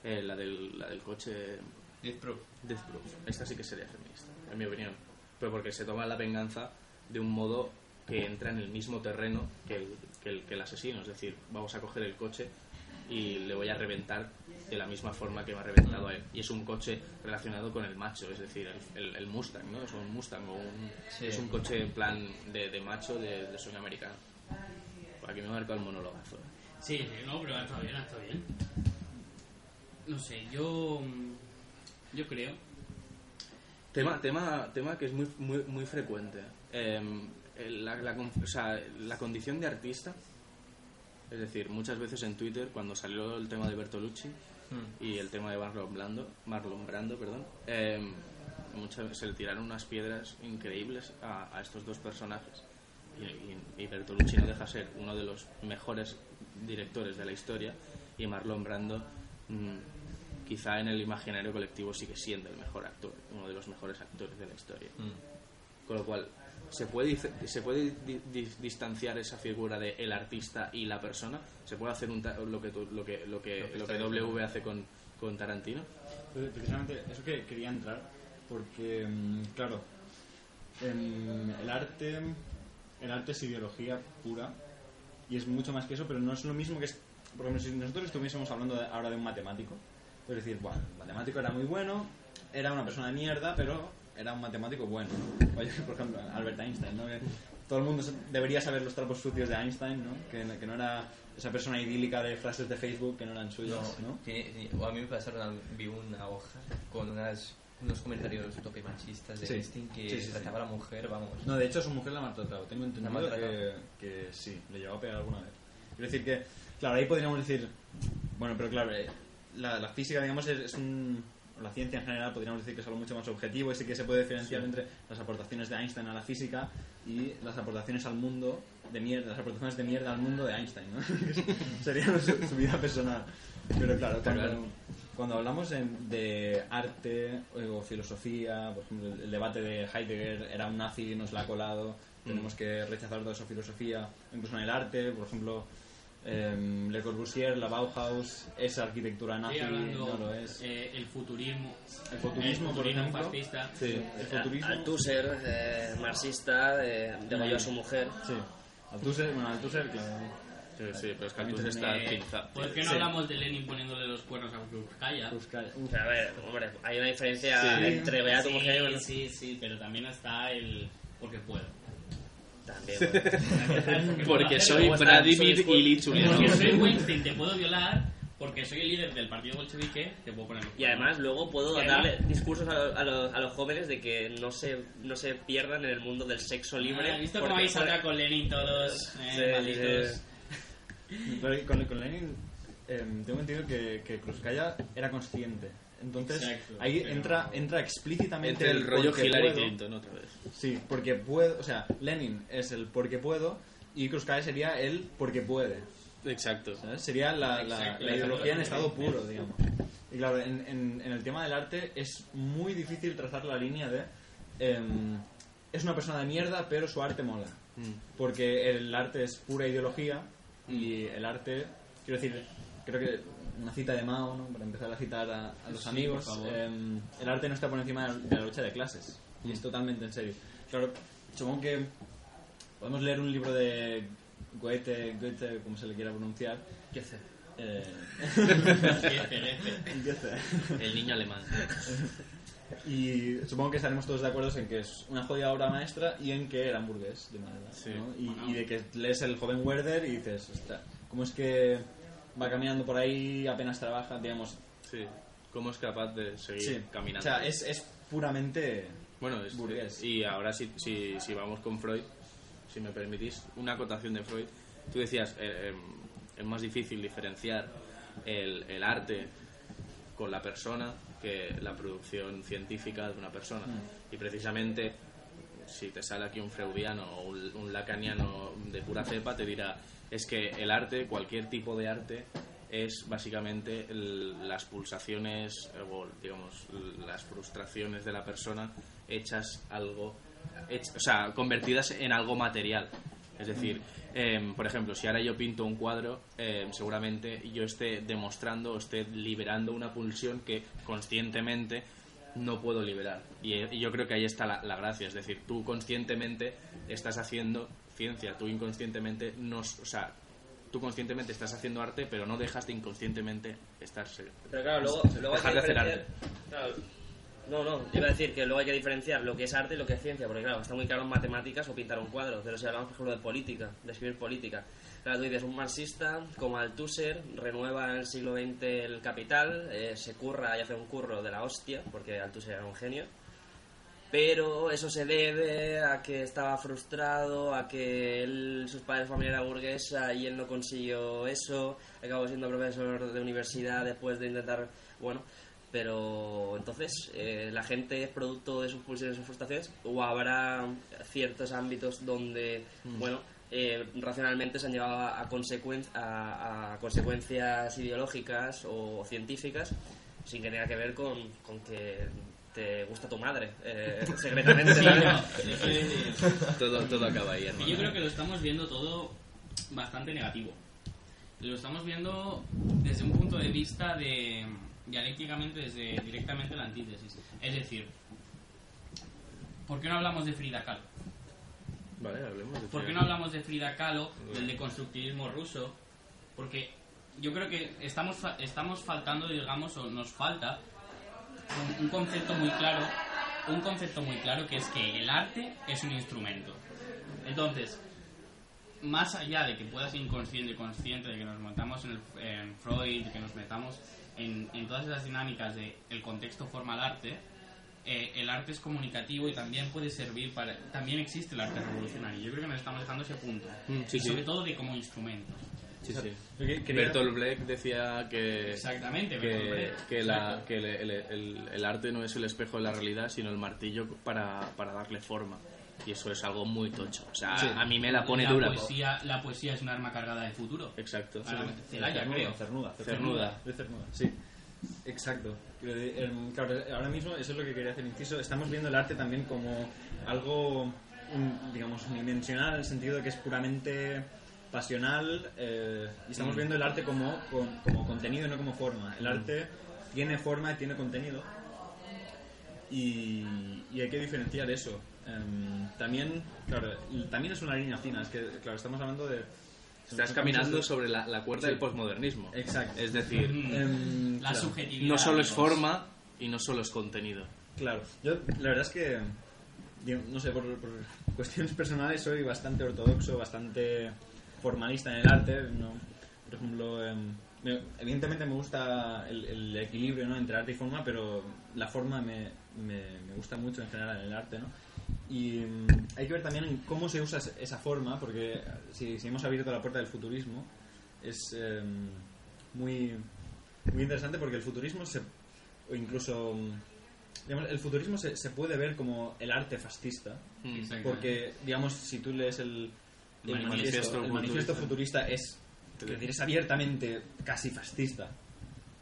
Eh, la, del, la del coche. Death Proof. Death Proof. Esta sí que sería feminista, en mi opinión. Pero porque se toma la venganza de un modo que entra en el mismo terreno que el, que el, que el asesino. Es decir, vamos a coger el coche y le voy a reventar de la misma forma que me ha reventado a él. Y es un coche relacionado con el macho, es decir, el, el- el Mustang, ¿no? Es un Mustang o un, Sí. es un coche en plan de, de macho de, de sueño americano. Aquí me he marcado el monólogazo. Sí, no, pero está bien, está bien. No sé, yo. mm, Yo creo. Tema, tema, tema que es muy, muy, muy frecuente. Eh, la, la con- o sea, la condición de artista, es decir, muchas veces en Twitter, cuando salió el tema de Bertolucci Hmm. y el tema de Marlon Brando, Marlon Brando perdón, eh, muchas, se le tiraron unas piedras increíbles a, a estos dos personajes. Y, y- y Bertolucci no deja ser uno de los mejores directores de la historia y Marlon Brando mm, quizá en el imaginario colectivo sigue siendo el mejor actor, uno de los mejores actores de la historia. Mm. Con lo cual, ¿se puede, se puede di- di- distanciar esa figura de el artista y la persona? ¿Se puede hacer un ta- lo que, tú- lo que, lo que, Lo que. W hace con, con Tarantino? Pre- Precisamente eso que quería entrar, porque, mm, claro, em, el arte el arte es ideología pura y es mucho más que eso, pero no es lo mismo que es. Por ejemplo, si nosotros estuviésemos hablando ahora de un matemático, es decir, bueno, el matemático era muy bueno, era una persona de mierda, pero era un matemático bueno. Oye, por ejemplo, Albert Einstein, ¿no? Que todo el mundo debería saber los trapos sucios de Einstein, ¿no? Que, que no era esa persona idílica de frases de Facebook que no eran suyas, ¿no? Sí, sí. O a mí me pasaron, vi una hoja con unas, unos comentarios toque machistas de Sí. Einstein que Sí, sí, sí. trataba a la mujer, vamos. No, de hecho su mujer la ha maltratado. Tengo entendido que, que sí, le llegó a pegar alguna vez. Quiero decir que, claro, ahí podríamos decir, bueno, pero claro, eh, la, la física, digamos, es, es un... La ciencia en general podríamos decir que es algo mucho más objetivo y sí que se puede diferenciar entre las aportaciones de Einstein a la física y las aportaciones al mundo de mierda, las aportaciones de mierda al mundo de Einstein, ¿no? Sería su, su vida personal. Pero claro, cuando, Claro. cuando hablamos en- de arte eh, o filosofía, por ejemplo, el, el debate de Heidegger era un nazi, nos la ha colado, tenemos que rechazar toda esa filosofía, incluso en el arte, por ejemplo, em, Le Corbusier, la Bauhaus, esa arquitectura nazi, Estoy hablando no lo es. eh, el futurismo. El futurismo, el por futurismo ejemplo. fascista. Sí, el futurismo. Althusser, eh, marxista, eh, degolló a su mujer. Sí, Althusser, bueno, Althusser, claro. Sí, sí, pero es que Althusser está ¿Por qué no Sí. hablamos de Lenin poniéndole los cuernos a Krupskaya? A ver, hombre, hay una diferencia Sí. entre Beato sí, mujer y bueno, sí, sí, pero también está el porque puedo. También. bueno. Porque soy. Vladimir Ilich Porque soy Weinstein, te puedo violar. Porque soy el líder del partido bolchevique, te puedo poner Y además luego puedo darle discursos a, lo- a los- a los jóvenes de que no se, no se pierdan en el mundo del sexo libre. ¿Has visto porque- cómo habéis sacado con Lenin todos? Eh, Sí, malditos. sí. Pero con, con Lenin em, tengo entendido que, que era consciente. Entonces Exacto, ahí entra entra explícitamente Entre el rollo Hillary puedo. Clinton otra vez. Sí, porque puedo, o sea, Lenin es el porque puedo y Krupskaya sería el porque puede. Exacto. ¿sabes? Sería la, la- Exacto, la ideología en estado puro, digamos. Y claro, en, en- en el tema del arte es muy difícil trazar la línea de... em, es una persona de mierda, pero su arte mola. Mm. Porque el arte es pura ideología y el arte, quiero decir, creo que una cita de Mao, ¿no? para empezar a citar a, a los Sí, amigos, em, el arte no está por encima de la lucha de clases. Y es totalmente en serio. Claro, supongo que podemos leer un libro de Goethe, Goethe como se le quiera pronunciar. ¿Qué hace? eh, Goethe, Goethe. El niño alemán. y supongo que estaremos todos de acuerdo en que es una jodida obra maestra y en que era hamburgués de manera. Sí. ¿no? Y, y de que lees el joven Werder y dices, "Ostras, ¿cómo es que va caminando por ahí, apenas trabaja, digamos? Sí. ¿Cómo es capaz de seguir Sí, caminando? O sea, es, es puramente Bueno, es- burgués. y ahora si, si, si vamos con Freud, si me permitís, una acotación de Freud. Tú decías, eh, em, es más difícil diferenciar el, el arte con la persona que la producción científica de una persona. Mm. Y precisamente, si te sale aquí un freudiano o un, un lacaniano de pura cepa, te dirá, es que el arte, cualquier tipo de arte, es básicamente las pulsaciones eh, o digamos las frustraciones de la persona hechas algo o sea convertidas en algo material. Es decir em, por ejemplo si ahora yo pinto un cuadro em, seguramente yo esté demostrando o esté liberando una pulsión que conscientemente no puedo liberar. Y, eh, yo creo que ahí está la, la gracia. Es decir tú conscientemente estás haciendo ciencia tú inconscientemente no o sea tú conscientemente estás haciendo arte, pero no dejas de inconscientemente estar. Pero claro, luego, luego hay dejar que de hacer diferenciar- arte. claro, no, no, iba a decir que luego hay que diferenciar lo que es arte y lo que es ciencia, porque claro, está muy claro en matemáticas o pintar un cuadro, pero si hablamos, por ejemplo, de política, de escribir política. Claro, tú dices, un marxista como Althusser renueva en el siglo XX el capital, eh, se curra y hace un curro de la hostia, porque Althusser era un genio, pero eso se debe a que estaba frustrado, a que él, sus padres familia era burguesa y él no consiguió eso, acabó siendo profesor de universidad después de intentar, bueno, pero entonces eh, la gente es producto de sus pulsiones y sus frustraciones o habrá ciertos ámbitos donde, bueno, eh, racionalmente se han llevado a, consecuen- a- a consecuencias ideológicas o científicas sin que tenga que ver con, con que te gusta tu madre, eh, secretamente. Sí, no, Todo, todo acaba ahí, hermano. yo creo que lo estamos viendo todo bastante negativo. Lo estamos viendo desde un punto de vista de dialécticamente desde directamente la antítesis. Es decir, ¿por qué no hablamos de Frida Kahlo? Vale, hablemos de ¿Por qué no hablamos de Frida Kahlo, del deconstructivismo ruso? Porque yo creo que estamos, fa- estamos faltando, digamos, o nos falta un, un concepto muy claro, un concepto muy claro que es que el arte es un instrumento. Entonces, más allá de que pueda ser inconsciente, consciente, de que nos metamos en, el- en Freud, de que nos metamos en, en todas esas dinámicas del el contexto formal arte, eh, el arte es comunicativo y también puede servir para... También existe el arte revolucionario. Yo creo que nos estamos dejando ese punto. Mm, sí, y sí. sobre todo de como instrumentos. Sí, sí. Quería- Bertolt Brecht decía que, Exactamente. Que, Brecht. que, la- Exacto. que el, el- el- el arte no es el espejo de la realidad, sino el martillo para, para darle forma. Y eso es algo muy tocho. O sea, Sí. a mí me la pone la dura. Poesía, la poesía es un arma cargada de futuro. Exacto. Celaya, Cernuda, creo. Cernuda, Cernuda. De Cernuda, sí. Exacto. Em, claro, ahora mismo eso es lo que quería hacer inciso. Estamos viendo el arte también como algo, digamos, unidimensional en el sentido de que es puramente pasional eh, y estamos viendo el arte como, como contenido y no como forma. El arte tiene forma y tiene contenido y, y hay que diferenciar eso. Em, también, claro, también es una línea fina. Es que, claro, estamos hablando de... Estás caminando sobre la, la cuerda Sí. del posmodernismo. Exacto. Es decir, Mm. Em, la claro. subjetividad. no solo es forma y no solo es contenido. Claro, yo la verdad es que, no sé, por, por cuestiones personales soy bastante ortodoxo, bastante formalista en el arte. ¿no? Por ejemplo, em, me- evidentemente me gusta el, el equilibrio ¿no? entre arte y forma, pero la forma me, me, me gusta mucho en general en el arte. ¿no? Y mm, hay que ver también en cómo se usa es- esa forma, porque si, si hemos abierto la puerta del futurismo, es em, muy, muy interesante porque el futurismo se, o incluso digamos, el futurismo se, se puede ver como el arte fascista, Mm. Porque digamos si tú lees el, el Manifiesto manifiesto, el manifiesto futurista. es, decir, es abiertamente casi fascista.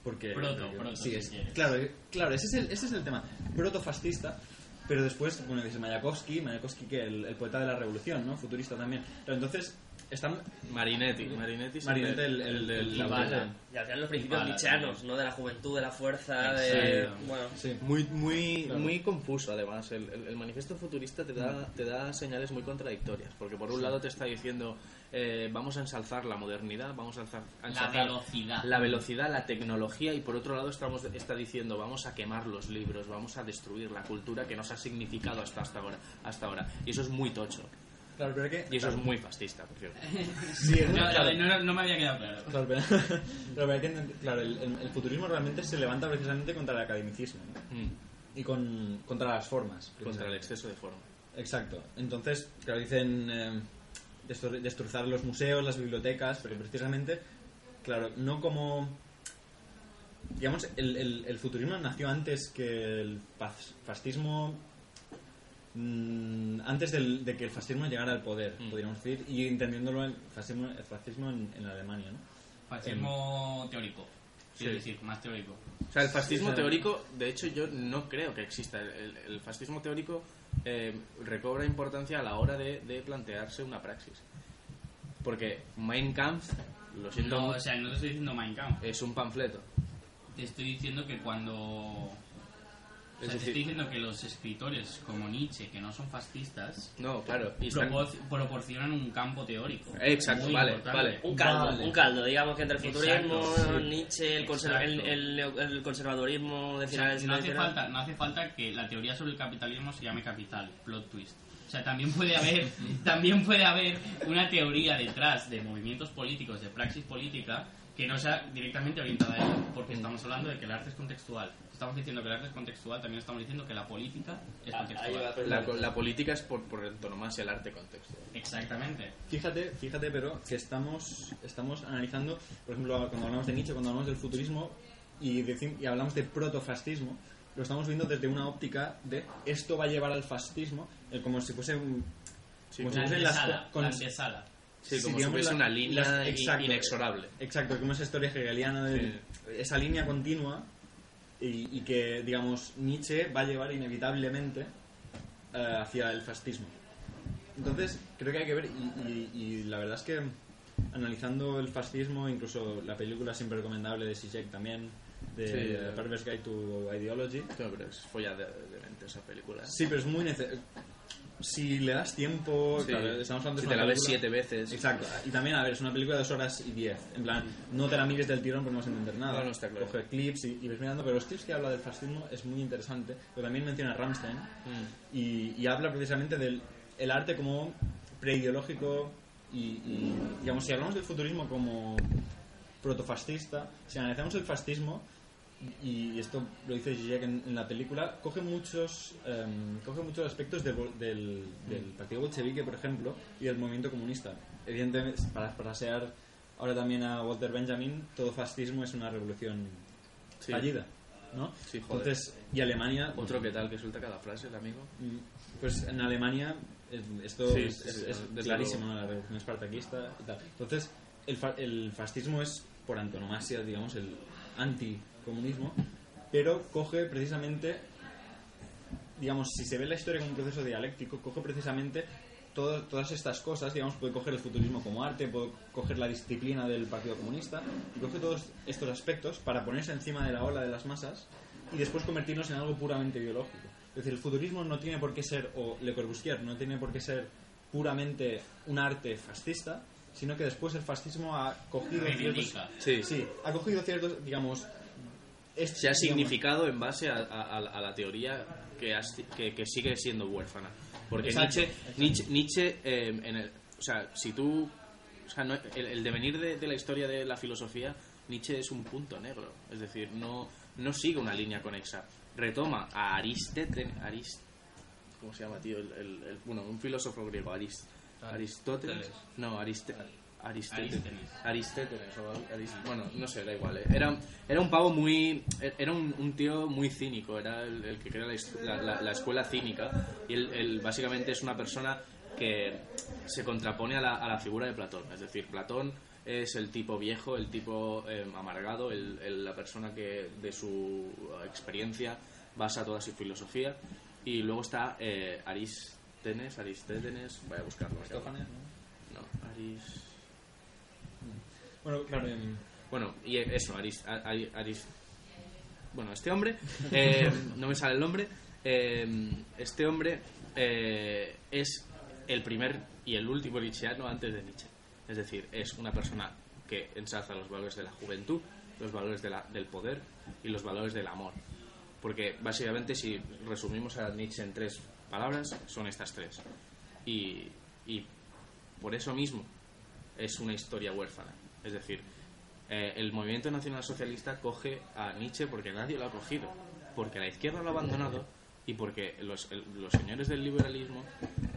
Porque, Proto, sí, es- claro, eh, claro ese, es el, ese es el tema. Protofascista, pero después, bueno, dice Mayakovsky, Mayakovsky que el, el poeta de la revolución, ¿no? Futurista también. Pero entonces, están... Marinetti. Marinetti Marinetti, el, el- el- del el- la. Y al final los principios Vale, nietzscheanos, ¿no? De la juventud, de la fuerza, de... Exacto. Bueno, Sí. Muy, muy, Claro. muy confuso además. El, el- el manifiesto futurista te da, te da señales muy contradictorias. Porque por un lado te está diciendo eh, vamos a ensalzar la modernidad, vamos a ensalzar, a La ensalzar velocidad. la velocidad, la tecnología y por otro lado estamos, está diciendo vamos a quemar los libros, vamos a destruir la cultura que nos ha significado hasta, hasta, ahora, hasta ahora. Y eso es muy tocho. Claro, pero que... Y eso es muy fascista, por cierto. Sí, No, claro. no, no, no me había quedado claro. Claro, pero, claro, pero hay que entender- claro, el, el- el futurismo realmente se levanta precisamente contra el academicismo ¿no? Mm. y con, contra las formas. Contra el exceso de forma. Exacto. Entonces, claro, dicen eh, destru- destrozar los museos, las bibliotecas, pero precisamente, claro, no como... Digamos, el, el- el futurismo nació antes que el fas- fascismo... mm, antes del- de que el fascismo llegara al poder, Mm. podríamos decir, y entendiéndolo el fascismo, el fascismo en, en Alemania, ¿no? Fascismo teórico. Sí. Es decir, más teórico. O sea, el fascismo Sí, teórico, de hecho, yo no creo que exista. El, el- el fascismo teórico eh, recobra importancia a la hora de, de plantearse una praxis. Porque Mein Kampf, lo siento, No, o sea, no te estoy diciendo Mein Kampf. es un panfleto. Te estoy diciendo que cuando... O Es sea, te decir- estoy diciendo que los escritores como Nietzsche, que no son fascistas, No, claro. están- proporcionan un campo teórico. Exacto, muy vale, importante. vale. un caldo, Vale. un caldo, digamos que entre el futurismo, Exacto, sí. Nietzsche, el, conserva- el, el el conservadurismo de O sea, finales no, del hace falta, no hace falta que la teoría sobre el capitalismo se llame capital, plot twist. O sea, también puede haber, también puede haber una teoría detrás de movimientos políticos, de praxis política, que no sea directamente orientada a ello, porque estamos hablando de que el arte es contextual. Estamos diciendo que el arte es contextual, también estamos diciendo que la política es Ah, contextual. La, la política es por, por antonomasia el arte contexto. Exactamente. Fíjate, fíjate, pero que estamos, estamos analizando, por ejemplo, cuando hablamos de Nietzsche, cuando hablamos del futurismo y, decim- y hablamos de protofascismo, lo estamos viendo desde una óptica de esto va a llevar al fascismo, eh, como si fuese un... Sí, como La si las antesala, con- la antesala. Sí, Sí, como si digamos fuese la- una línea las- exacto. inexorable. Exacto, como esa historia hegeliana de esa línea continua y, y que, digamos, Nietzsche va a llevar inevitablemente eh, hacia el fascismo. Entonces, creo que hay que ver, y, y- y la verdad es que analizando el fascismo, incluso la película siempre recomendable de Zizek también, de Sí. The Perverse Guide to Ideology, No, pero es folla de, de mente esa película. ¿eh? Sí, pero es muy necesario. Si le das tiempo, Sí. claro, estamos hablando de Si te la ves siete veces. Exacto. Y también, a ver, es una película de dos horas y diez. En plan, no te la mires del tirón porque no vas a entender nada. No, no, está claro. Coge clips y, y ves mirando, pero los clips que habla del fascismo es muy interesante. Pero también menciona Rammstein Mm. y, y habla precisamente del el arte como preideológico y, y, digamos, si hablamos del futurismo como protofascista, si analizamos el fascismo, y esto lo dice Zizek en, en la película, coge muchos, em, coge muchos aspectos del, del, del partido bolchevique, por ejemplo, y del movimiento comunista. Evidentemente, para frasear ahora también a Walter Benjamin, todo fascismo es una revolución Sí. fallida, ¿no? Sí, joder. Entonces, y Alemania... Otro que tal que suelta cada frase, el amigo. Mm, Pues en Alemania eh, esto Sí, es, es- es clarísimo, luego. ¿no? la revolución espartaquista y tal. Entonces, el, fa- el fascismo es por antonomasia, digamos, el anticomunismo, pero coge precisamente, digamos, si se ve la historia como un proceso dialéctico, coge precisamente todas estas cosas, digamos, puede coger el futurismo como arte, puede coger la disciplina del Partido Comunista, y coge todos estos aspectos para ponerse encima de la ola de las masas y después convertirnos en algo puramente ideológico. Es decir, el futurismo no tiene por qué ser, o Le Corbusier no tiene por qué ser puramente un arte fascista, sino que después el fascismo ha cogido ciertos. Sí. sí, ha cogido ciertos, digamos, est- Se ha digamos, significado en base a, a- a la teoría que, has- que, que sigue siendo huérfana. Porque Exacto, Nietzsche, exacto. Nietzsche, Nietzsche, eh, en el, o sea, si tú, o sea, no- el, el devenir de, de la historia de la filosofía, Nietzsche es un punto negro, es decir, no, no sigue una línea conexa. Retoma a Aristóteles, Arist, ¿cómo se llama, tío? El, el- el- bueno, un filósofo griego, Arist, Aristóteles, no, Ariste, Aristóteles. Arist- bueno, no sé, da igual. eh. Era, era un pavo muy. Era un, un tío muy cínico, era el, el que crea la, la- la- la escuela cínica. Y él, él básicamente es una persona que se contrapone a la, a la figura de Platón. Es decir, Platón es el tipo viejo, el tipo eh, amargado, el- el- la persona que de su experiencia basa toda su filosofía. Y luego está eh, Aristóteles, Aristóteles, voy a buscarlo. Aristófanes, ¿no? No, Aris. Bueno, claro, Bueno, y eso, Aris, a- Ari- Aris- bueno, este hombre, eh, no me sale el nombre, eh, este hombre eh, es el primer y el último nietzscheano antes de Nietzsche. Es decir, es una persona que ensalza los valores de la juventud, los valores de la- del poder y los valores del amor. Porque básicamente si resumimos a Nietzsche en tres palabras, son estas tres. Y, y por eso mismo es una historia huérfana. Es decir, eh, el movimiento nacional socialista coge a Nietzsche porque nadie lo ha cogido, porque la izquierda lo ha abandonado y porque los, los señores del liberalismo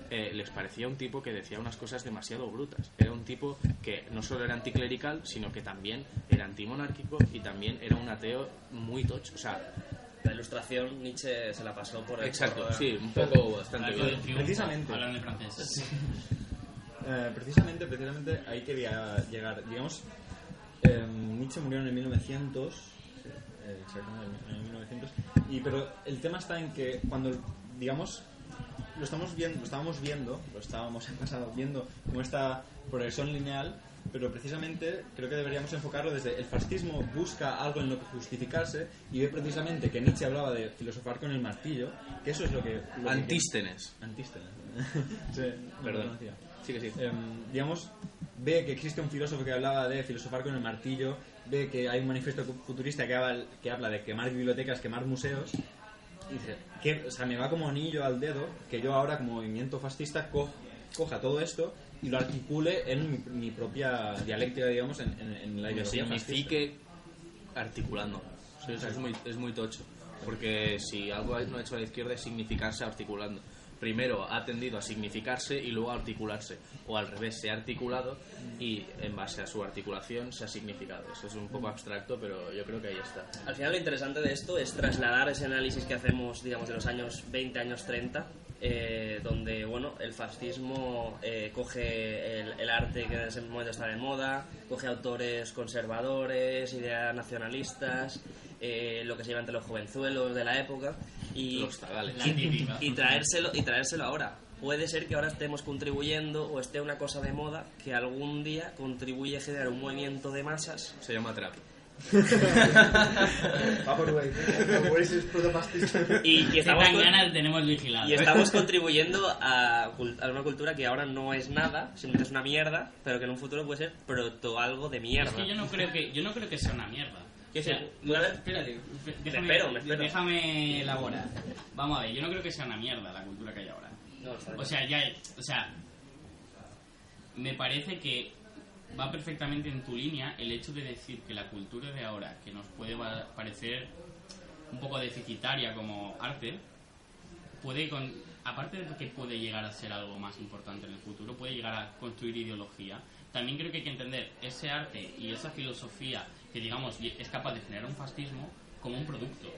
eh, les parecía un tipo que decía unas cosas demasiado brutas. Era un tipo que no solo era anticlerical, sino que también era antimonárquico y también era un ateo muy tocho. O sea, La ilustración Nietzsche se la pasó por el exacto, por- sí, un poco bastante bien. Precisamente. Hablando en francés. Eh, precisamente, precisamente ahí quería llegar. Digamos, eh, Nietzsche murió en el 1900, sí, eh, exactamente, en el 1900, y, pero el tema está en que cuando, digamos, lo estamos viendo, lo estábamos viendo, lo estábamos en pasado viendo como esta progresión lineal, pero precisamente creo que deberíamos enfocarlo desde el fascismo busca algo en lo que justificarse y ve precisamente que Nietzsche hablaba de filosofar con el martillo, que eso es lo que... lo que- Antístenes. Antístenes. sí, Perdón. Sí que sí. Em, digamos, ve que existe un filósofo que hablaba de filosofar con el martillo, ve que hay un manifiesto futurista que habla, que habla de quemar bibliotecas, quemar museos, y dice, que, o sea, me va como anillo al dedo que yo ahora como movimiento fascista co- coja todo esto y lo articule en mi, mi propia dialéctica, digamos, en, en- en la ideología fascista. signifique articulando. Sí, eso es muy, es muy tocho. Porque si algo no ha hecho la izquierda es significarse articulando. Primero ha tendido a significarse y luego a articularse. O al revés, se ha articulado y en base a su articulación se ha significado. Eso es un poco abstracto, pero yo creo que ahí está. Al final lo interesante de esto es trasladar ese análisis que hacemos, digamos, de los años 20, años 30 eh, donde bueno el fascismo eh, coge el, el arte que en ese momento está de moda, coge autores conservadores, ideas nacionalistas, eh, lo que se lleva entre los jovenzuelos de la época y, Los traérselo y traérselo ahora. Puede ser que ahora estemos contribuyendo o esté una cosa de moda que algún día contribuye a generar un movimiento de masas Se llama trap. Vaporwave. Y, y Que estamos con- tenemos vigilado. y estamos contribuyendo a, una cultura que ahora no es nada, simplemente es una mierda, pero que en un futuro puede ser proto algo de mierda. Es que yo no creo que, yo no creo que sea una mierda. ¿Qué O sea, espérate, déjame, espero, me espero. déjame elaborar. Vamos a ver, yo no creo que sea una mierda la cultura que hay ahora. No, O sea, ya, o sea, me parece que va perfectamente en tu línea el hecho de decir que la cultura de ahora, que nos puede parecer un poco deficitaria como arte, puede con aparte de que puede llegar a ser algo más importante en el futuro, puede llegar a construir ideología. También creo que hay que entender ese arte y esa filosofía que digamos es capaz de generar un fascismo como un producto.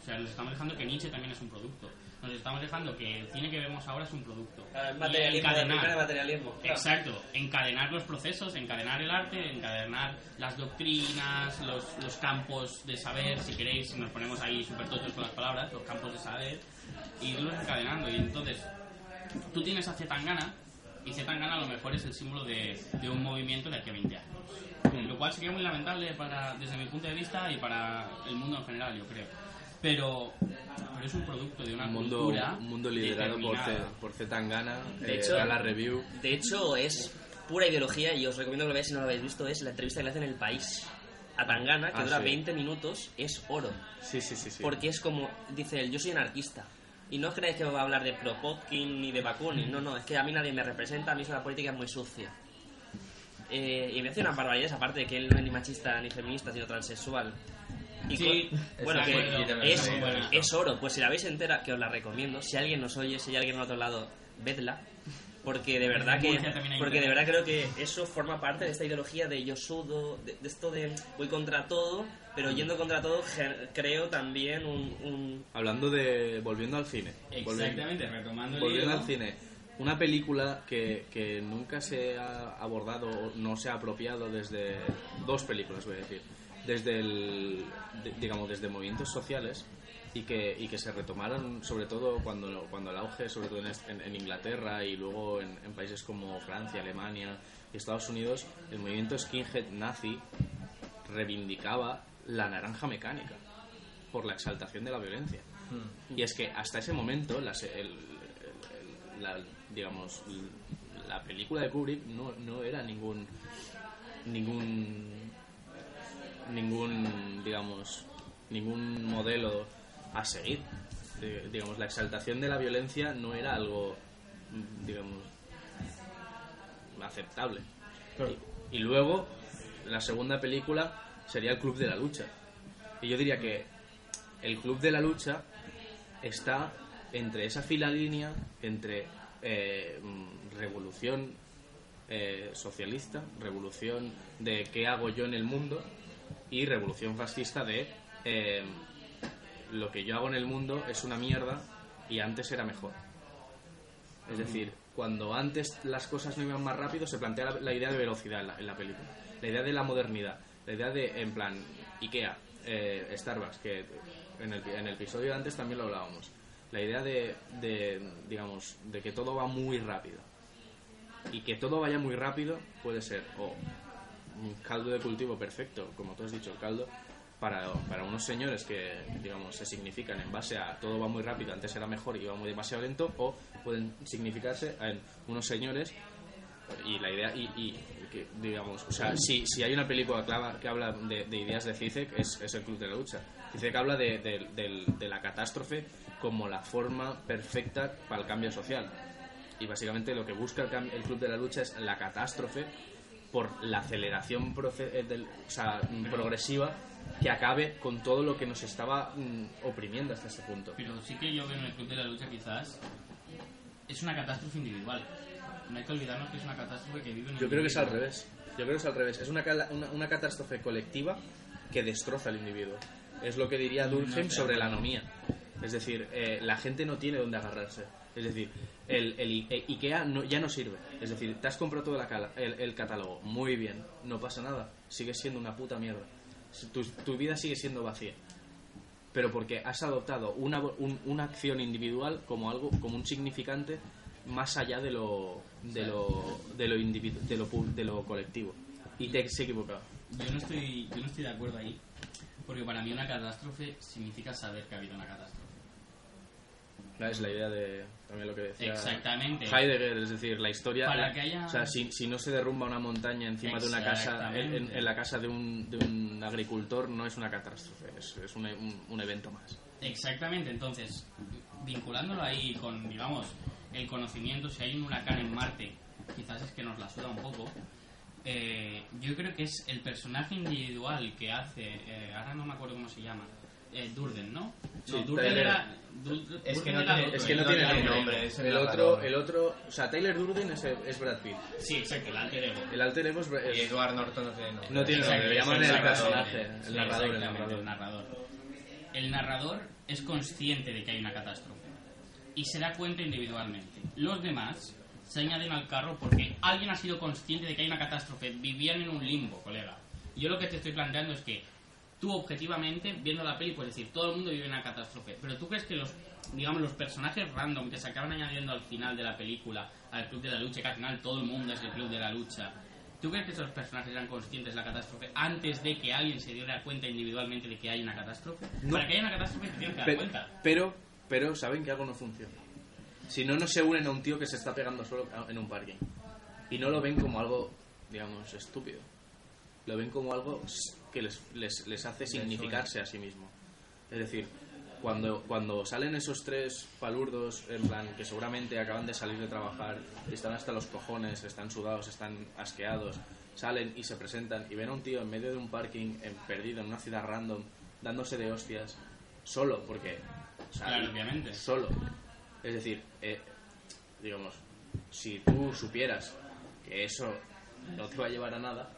O sea, nos estamos dejando que Nietzsche también es un producto. Nos estamos dejando que el cine que vemos ahora es un producto. Y materialismo, de encadenar- materialismo. claro. Exacto, encadenar los procesos, encadenar el arte, encadenar las doctrinas, los, los campos de saber, si queréis, si nos ponemos ahí súper tochos con las palabras, los campos de saber, e irlos encadenando. Y entonces, tú tienes a Zetangana, y Zetangana a lo mejor es el símbolo de, de un movimiento de aquí a 20 años. Lo cual sería muy lamentable para, desde mi punto de vista y para el mundo en general, yo creo. Pero, pero es un producto de una Un mundo, cultura un mundo liderado por. C, por Zetangana, De eh, hecho- Gala Review. De hecho, es pura ideología y os recomiendo que lo veáis si no lo habéis visto. Es la entrevista que le hacen en El País a Tangana, que Ah, dura sí. 20 minutos, es oro. Sí, sí, sí. sí. Porque es como, dice él, yo soy anarquista. Y no os creéis que va a hablar de Propotkin ni de Bakunin. No, no, es que a mí nadie me representa, a mí la política es muy sucia. Eh, y me hace unas barbaridades, aparte de que él no es ni machista ni feminista, sino transexual. Y Sí, con- bueno, que es, es oro. Pues si la veis entera, que os la recomiendo. Si alguien nos oye, si hay alguien al otro lado, vedla. Porque de verdad que porque de verdad creo que eso forma parte de esta ideología de yo sudo, de, de esto de voy contra todo, pero yendo contra todo creo también un, un- Hablando de. Volviendo al cine. Volviendo- Exactamente, retomando el Volviendo al cine, una película que, que nunca se ha abordado, o no se ha apropiado desde dos películas, voy a decir, desde el, de- digamos, desde movimientos sociales y que, y que se retomaron sobre todo cuando, cuando el auge, sobre todo en, en- en Inglaterra y luego en, en países como Francia, Alemania y Estados Unidos, el movimiento skinhead nazi reivindicaba la naranja mecánica por la exaltación de la violencia. Y es que hasta ese momento, las- el- el- la, digamos, la película de Kubrick no, no era ningún ningún ningún digamos ningún modelo a seguir. De- digamos, la exaltación de la violencia no era algo mm, digamos aceptable. Y, y luego la segunda película sería el Club de la Lucha. Y yo diría que el Club de la Lucha está entre esa fila línea entre eh, mm, revolución eh, socialista, revolución de qué hago yo en el mundo y revolución fascista de eh, lo que yo hago en el mundo es una mierda y antes era mejor. Es decir, cuando antes las cosas no iban más rápido, se plantea la, la idea de velocidad en la, en la película. La idea de la modernidad. La idea de, en plan, Ikea, eh, Starbucks, que en el, en el episodio de antes también lo hablábamos. La idea de, de, digamos, de que todo va muy rápido. Y que todo vaya muy rápido puede ser o un caldo de cultivo perfecto, como tú has dicho, el caldo, para, para unos señores que, digamos, se significan en base a todo va muy rápido, antes era mejor y iba muy demasiado lento, o pueden significarse en unos señores y la idea, y, que, digamos, o sea, si, si hay una película que habla, de, de ideas de Zizek, es, el Club de la Lucha. Zizek habla de, de- la catástrofe como la forma perfecta para el cambio social. Y básicamente lo que busca el Club de la Lucha es la catástrofe por la aceleración eh, del- o sea, mm, progresiva que acabe con todo lo que nos estaba mm, oprimiendo hasta este punto. Pero sí que yo veo en el Club de la Lucha quizás es una catástrofe individual. No hay que olvidarnos que es una catástrofe que vive en el Yo creo que es al individuo. revés. Yo creo que es al revés. Es una, una, una catástrofe colectiva que destroza al individuo. Es lo que diría Durkheim estoy sobre de la acuerdo. anomía. Es decir, eh, la gente no tiene dónde agarrarse. Es decir, el, el IKEA no- ya no sirve. Es decir, te has comprado todo el, el catálogo. Muy bien, no pasa nada. Sigue siendo una puta mierda. Tu, tu vida sigue siendo vacía. Pero porque has adoptado una, un- una acción individual como algo, como un significante más allá de lo, de lo, de lo, individu- de lo, de lo colectivo. Y te has equivocado. Yo no estoy, yo no estoy de acuerdo ahí, porque para mí una catástrofe significa saber que ha habido una catástrofe. Es la idea de también lo que decía Exactamente. Heidegger, es decir, la historia. Para la- que haya- O sea, si, si no se derrumba una montaña encima de una casa, en la casa de un, de un agricultor, no es una catástrofe, es, es un, un- un evento más. Exactamente, entonces, vinculándolo ahí con, digamos, el conocimiento, si hay un huracán en Marte, quizás es que nos la suda un poco. eh, yo creo que es el personaje individual que hace, eh, ahora no me acuerdo cómo se llama, eh, Durden, ¿no? Sí, no, Durden era. Es que Durden no tiene- otro, Es que no el tiene ego. nombre. es el El otro, el otro, o sea, Tyler Durden es, es Brad Pitt. Sí, exacto, el alter ego. El alter ego es, Y Edward Norton no tiene nombre. No tiene Exacto, nombre, le llaman el narrador. personaje, el Sí, el narrador. el narrador. El narrador es consciente de que hay una catástrofe y se da cuenta individualmente. Los demás se añaden al carro porque alguien ha sido consciente de que hay una catástrofe. Vivían en un limbo, colega. Yo lo que te estoy planteando es que tú objetivamente, viendo la peli, puedes decir, todo el mundo vive una catástrofe. Pero tú crees que los, digamos, los personajes random que se acaban añadiendo al final de la película, al Club de la Lucha, que al final todo el mundo es el Club de la Lucha, ¿tú crees que esos personajes eran conscientes de la catástrofe antes de que alguien se diera cuenta individualmente de que hay una catástrofe? No. Para que haya una catástrofe te tienes que dar cuenta. pero, pero saben que algo no funciona. Si no, no se unen a un tío que se está pegando solo en un parking. Y no lo ven como algo, digamos, estúpido. Lo ven como algo que les, les, les hace significarse a sí mismo. Es decir, cuando, cuando salen esos tres palurdos, en plan, que seguramente acaban de salir de trabajar, están hasta los cojones, están sudados, están asqueados, salen y se presentan y ven a un tío en medio de un parking, en- perdido en una ciudad random, dándose de hostias, solo, porque... o sea, Claro, obviamente. Solo. Es decir, eh, digamos, si tú supieras que eso no te va a llevar a nada,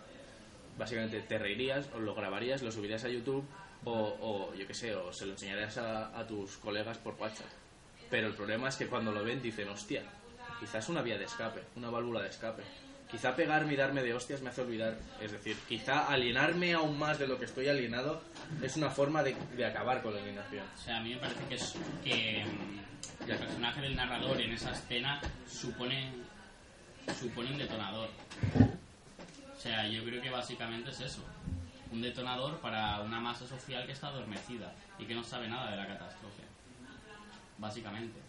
básicamente te reirías o lo grabarías, lo subirías a YouTube o, o yo qué sé, o se lo enseñarías a, a tus colegas por WhatsApp. Pero el problema es que cuando lo ven dicen, hostia, quizás una vía de escape, una válvula de escape. Quizá pegarme y darme de hostias me hace olvidar. Es decir, quizá alienarme aún más de lo que estoy alienado es una forma de, de acabar con la alienación. O sea, a mí me parece que, es, que mm, el personaje del narrador en esa escena supone, supone un detonador. O sea, yo creo que básicamente es eso. Un detonador para una masa social que está adormecida y que no sabe nada de la catástrofe. Básicamente.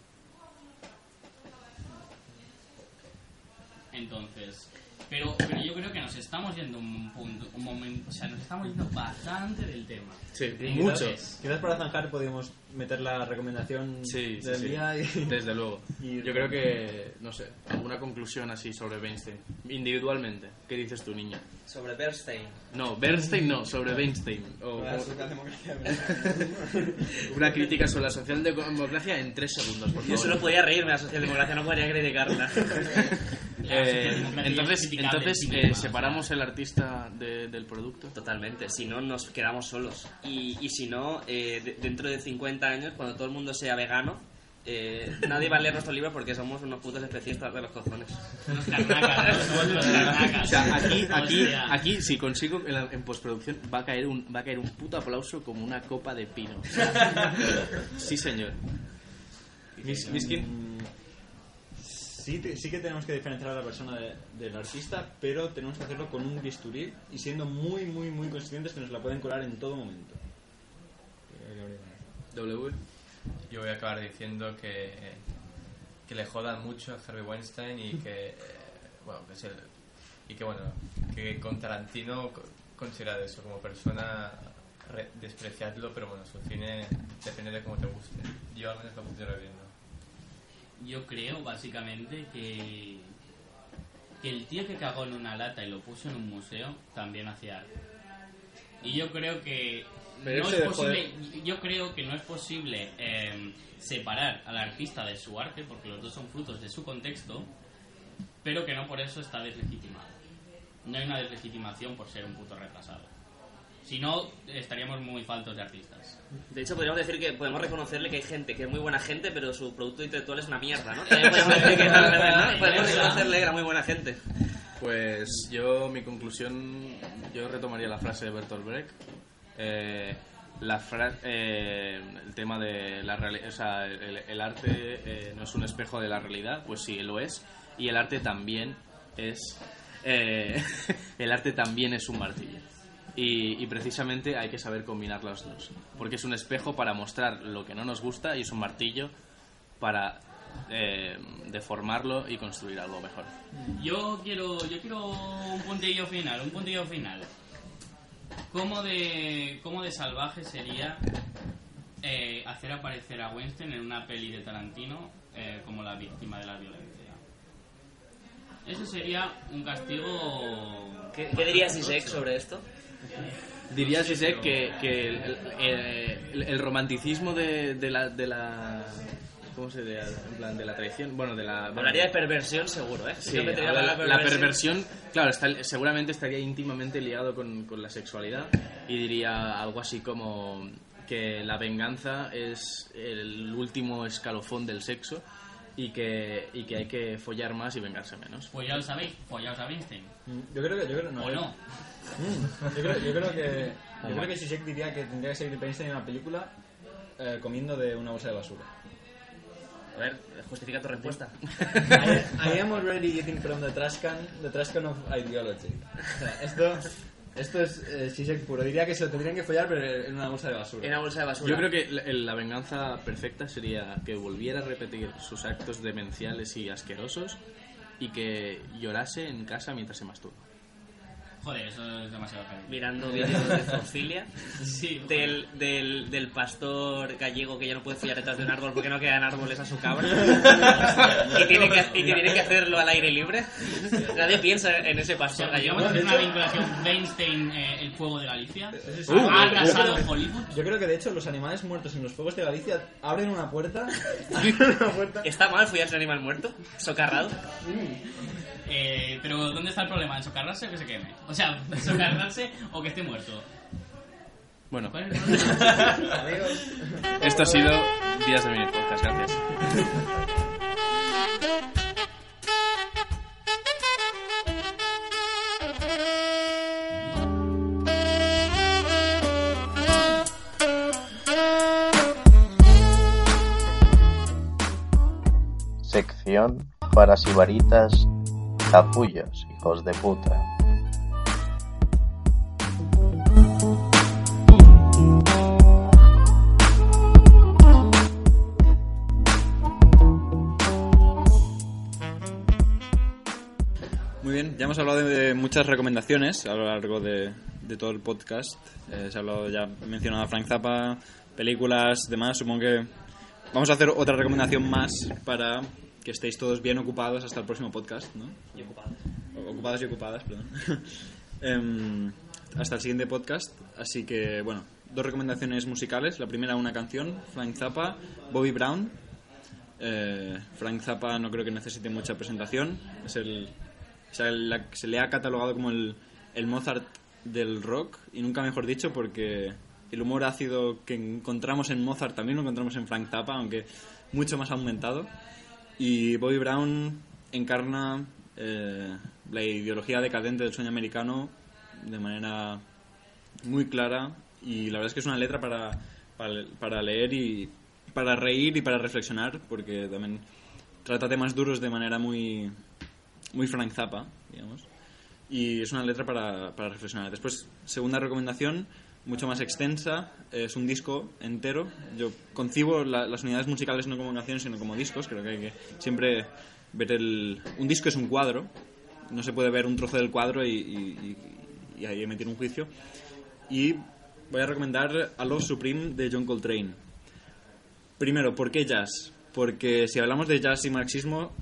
Entonces, pero, pero yo creo que nos estamos yendo un punto, un momento, o sea, nos estamos yendo bastante del tema. Sí, mucho. Quizás, quizás para zanjar podríamos meter la recomendación Sí, sí, del sí. día y... Desde luego. y- Yo creo que, no sé, alguna conclusión así sobre Weinstein. Individualmente. ¿Qué dices tú, niño? Sobre Bernstein. No, Bernstein no, sobre Weinstein. O La como- socialdemocracia. una crítica sobre la socialdemocracia en tres segundos, por Yo favor. solo podía reírme, la socialdemocracia no podría criticarla. La Eh, entonces, entonces en sí eh, separamos el artista de- del producto. Totalmente, si no nos quedamos solos. Y, y si no, eh, de- dentro de 50 años, cuando todo el mundo sea vegano, eh, nadie va a leer nuestro libro porque somos unos putos especistas de los cojones. Unos carnacas, carnacas. O sea, aquí, aquí, aquí, si consigo en, la- en postproducción, va a caer un, va a caer un puto aplauso como una copa de pino. Sí, señor. Mis- Miskin. Sí, te- sí que tenemos que diferenciar a la persona de- del artista, pero tenemos que hacerlo con un bisturí y siendo muy, muy, muy conscientes que nos la pueden colar en todo momento. W. Yo voy a acabar diciendo que, que le jodan mucho a Harvey Weinstein y que, eh, bueno, que es el, y que bueno, que con Tarantino co- considera eso como persona re- despreciarlo, pero bueno, su cine depende de cómo te guste. Yo al menos lo considero bien, ¿no? Yo creo, básicamente, que, que el tío que cagó en una lata y lo puso en un museo también hacía arte. Y yo creo que Pero no es de posible, yo creo que no es posible eh, separar al artista de su arte, porque los dos son frutos de su contexto, pero que no por eso está deslegitimado. No hay una deslegitimación por ser un puto retrasado. Si no, estaríamos muy faltos de artistas. De hecho, podríamos decir que podemos reconocerle que hay gente que es muy buena gente, pero su producto intelectual es una mierda, ¿no? También podemos decir que no, al revés, ¿no? Podemos reconocerle que era muy buena gente. Pues yo, mi conclusión, yo retomaría la frase de Bertolt Brecht. Eh, la eh, el tema de la realidad, o sea, el, arte eh, no es un espejo de la realidad, pues sí, lo es. Y el arte también es, eh, el arte también es un martillo. Y, y precisamente hay que saber combinar los dos, porque es un espejo para mostrar lo que no nos gusta y es un martillo para eh, deformarlo y construir algo mejor. Yo quiero, yo quiero un puntillo final, un puntillo final. ¿Cómo de, cómo de salvaje sería eh, hacer aparecer a Weinstein en una peli de Tarantino eh, como la víctima de la violencia? Eso sería un castigo... ¿Qué, qué diría Sisek sobre esto? Diría Zizek que, que el, el- el- el romanticismo de, de la, de la ¿cómo se diría? En plan de la traición, bueno, de la Hablaría de perversión seguro, ¿eh? Sí, la, la la perversión, claro, está- seguramente estaría íntimamente ligado con, con la sexualidad y diría algo así como que la venganza es el último escalofón del sexo y que, y que hay que follar más y vengarse menos. Pues ya lo sabéis, follaos a Weinstein. Yo creo que. Yo creo, no, ¿O yo- no? Mm, Yo creo, yo creo que. Yo creo que Zizek diría que tendría que salir Einstein en una película eh, comiendo de una bolsa de basura. A ver, justifica tu respuesta. I, I am already eating from the trash can, the trash can of ideology. O sea, esto, esto es eh, Zizek puro. Diría que se lo tendrían que follar, pero en una bolsa de basura. En una bolsa de basura. Yo creo que la, la venganza perfecta sería que volviera a repetir sus actos demenciales y asquerosos y que llorase en casa mientras se masturba. Joder, eso es demasiado heavy. Mirando vídeos de zoofilia. Sí, Del, del, del pastor gallego que ya no puede follar detrás de un árbol porque no quedan árboles a su cabra. y, tiene que, y que tiene que hacerlo al aire libre. Nadie piensa en ese pastor gallego. Podríamos hacer una vinculación Weinstein, eh, el fuego de Galicia. Uh, ha arrasado creo- Hollywood. Yo creo que de hecho los animales muertos en los fuegos de Galicia abren una puerta. abren una puerta. ¿Está mal follarse un animal muerto? ¿Socarrado? Eh, pero ¿dónde está el problema? ¿En socarrarse o que se queme? O sea, socarrarse o que esté muerto. Bueno, ¿Cuál es el problema? esto ha sido Días de Mini Podcast. Gracias. Sección para sibaritas, capullos, hijos de puta. Muy bien, ya hemos hablado de muchas recomendaciones a lo largo de, todo el podcast. Eh, se ha hablado ya, mencionado a Frank Zappa, películas, demás. Supongo que vamos a hacer otra recomendación más para que estéis todos bien ocupados hasta el próximo podcast, ¿no? Y ocupado. Ocupados y ocupadas, perdón. Em, hasta el siguiente podcast. Así que, bueno, dos recomendaciones musicales. La primera, una canción, Frank Zappa, Bobby Brown. Eh, Frank Zappa no creo que necesite mucha presentación. Es el, o sea, la- se le ha catalogado como el, el Mozart del rock, y nunca mejor dicho, porque el humor ácido que encontramos en Mozart también lo encontramos en Frank Zappa, aunque mucho más aumentado. Y Bobby Brown encarna eh, la ideología decadente del sueño americano de manera muy clara y la verdad es que es una letra para, para, para leer y para reír y para reflexionar porque también trata temas duros de manera muy muy Frank Zappa, digamos. Y es una letra para, para reflexionar. Después, segunda recomendación, mucho más extensa, es un disco entero. Yo concibo la- las unidades musicales no como canciones, sino como discos. Creo que hay que siempre ver el... Un disco es un cuadro, no se puede ver un trozo del cuadro y, y- y- y ahí emitir un juicio. Y voy a recomendar A Love Supreme de John Coltrane. Primero, ¿por qué jazz? Porque si hablamos de jazz y marxismo,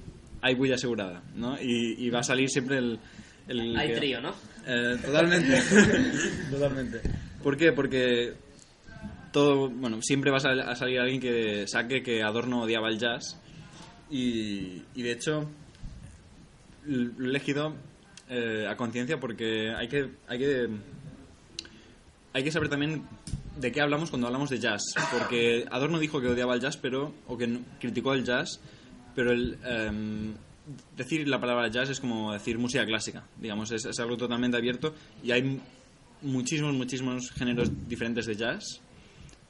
hay bulla asegurada, ¿no? Y, y va a salir siempre el... el Hay que- trío, ¿no? Eh, totalmente. totalmente. ¿Por qué? Porque todo, bueno, siempre va a, sal- a salir alguien que saque que Adorno odiaba el jazz. Y, y de hecho, lo he elegido eh, a conciencia porque hay que, hay que hay que saber también de qué hablamos cuando hablamos de jazz, porque Adorno dijo que odiaba el jazz, pero o que criticó el jazz, pero el, em, decir la palabra jazz es como decir música clásica, digamos, es, es algo totalmente abierto y hay muchísimos, muchísimos géneros diferentes de jazz.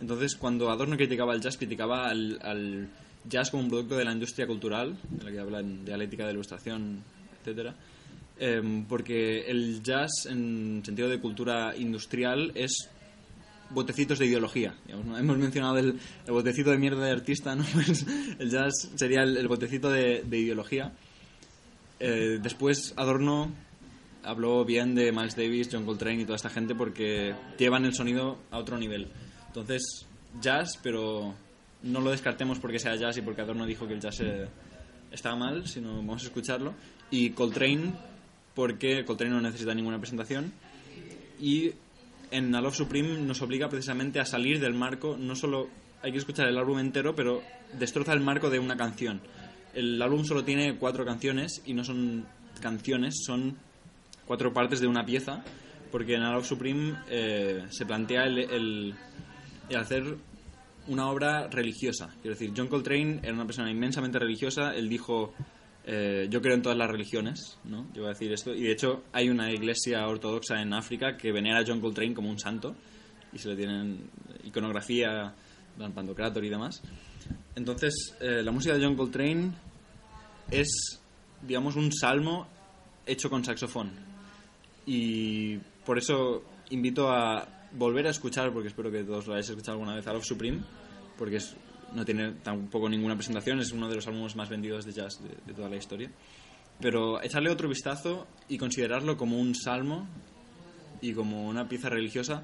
Entonces, cuando Adorno criticaba el jazz, criticaba al, jazz como un producto de la industria cultural, de la que habla en dialéctica de ilustración, etcétera. Em, porque el jazz, en sentido de cultura industrial, es botecitos de ideología. ¿no? Hemos mencionado el, botecito de mierda de artista, ¿no? Pues el jazz sería el, botecito de, de ideología. Eh, después Adorno habló bien de Miles Davis, John Coltrane y toda esta gente porque llevan el sonido a otro nivel. Entonces, jazz, pero no lo descartemos porque sea jazz y porque Adorno dijo que el jazz eh, estaba mal, sino vamos a escucharlo. Y Coltrane, porque Coltrane no necesita ninguna presentación. Y en A Love Supreme nos obliga precisamente a salir del marco, no solo hay que escuchar el álbum entero, pero destroza el marco de una canción. El álbum solo tiene cuatro canciones y no son canciones, son cuatro partes de una pieza, porque en A Love Supreme eh, se plantea el hacer una obra religiosa. Quiero decir, John Coltrane era una persona inmensamente religiosa, él dijo, eh, yo creo en todas las religiones, ¿no? Yo voy a decir esto, y de hecho hay una iglesia ortodoxa en África que venera a John Coltrane como un santo, y se le tienen iconografía, dan Pantocrator y demás. Entonces, eh, la música de John Coltrane es, digamos, un salmo hecho con saxofón. Y por eso invito a volver a escuchar, porque espero que todos lo hayáis escuchado alguna vez, a Love Supreme, porque es, no tiene tampoco ninguna presentación, es uno de los álbumes más vendidos de jazz de, toda la historia. Pero echarle otro vistazo y considerarlo como un salmo y como una pieza religiosa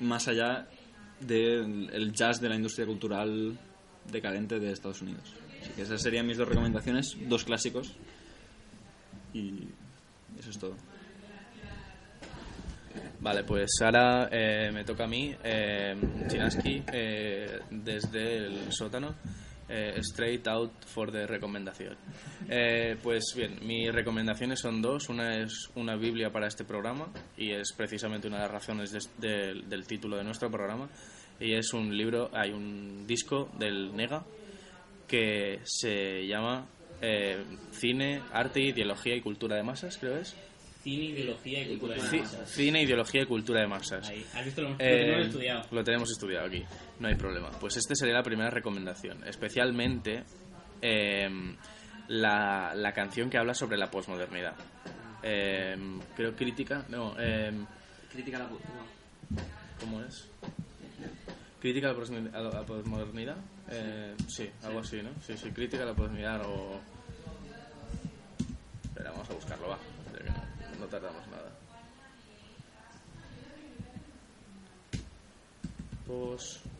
más allá del el jazz de la industria cultural decadente de Estados Unidos. Así que esas serían mis dos recomendaciones, dos clásicos. Y eso es todo. Vale, pues ahora eh, me toca a mí, eh, Chinaski, eh, desde el sótano, eh, straight out for the recomendación. Eh, pues bien, mis recomendaciones son dos. Una es una Biblia para este programa y es precisamente una de las razones del título de nuestro programa. Y es un libro, hay un disco del Nega que se llama eh, Cine, Arte, Ideología y Cultura de Masas, creo es. Cine, ideología y cultura de masas. Cine, ideología y cultura de masas. Ahí. ¿Has visto? Lo, lo Eh, tenemos estudiado. Lo tenemos estudiado aquí, no hay problema. Pues esta sería la primera recomendación, especialmente eh, la, la canción que habla sobre la posmodernidad. Eh, creo crítica, no, eh, Crítica a la... no. ¿cómo es? Crítica a la posmodernidad- eh, sí, algo así, ¿no? Sí, sí, crítica a la posmodernidad o... Espera, vamos a buscarlo, va, no, tardamos nada. Posmodernidad.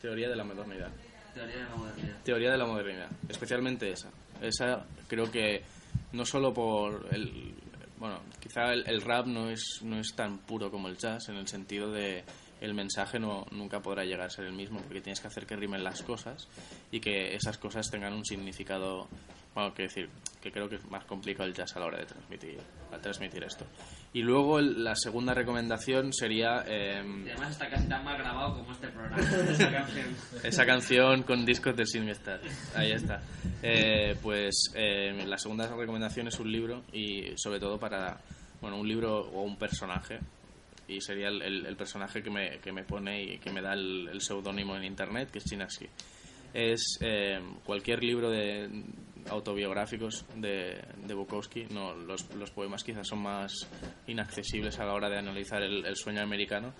Teoría de la modernidad. Teoría de la modernidad. Teoría de la modernidad, especialmente esa. Esa creo que no solo por el... Bueno, quizá el, el rap no es, no es tan puro como el jazz en el sentido de el mensaje no, nunca podrá llegar a ser el mismo porque tienes que hacer que rimen las cosas y que esas cosas tengan un significado, bueno, que decir, que creo que es más complicado el jazz a la hora de transmitir, a transmitir esto. Y luego el- la segunda recomendación sería... em, Y además está casi tan mal grabado como este programa. Esa canción. esa canción con discos de Singstar. Ahí está. Eh, pues eh, la segunda recomendación es un libro y sobre todo para, bueno, un libro o un personaje. Y sería el, el- el personaje que me, que me pone y que me da el, el seudónimo en internet, que es Chinaski. Es eh, cualquier libro de autobiográficos de, de Bukowski. No, los, los poemas quizás son más inaccesibles a la hora de analizar el, sueño americano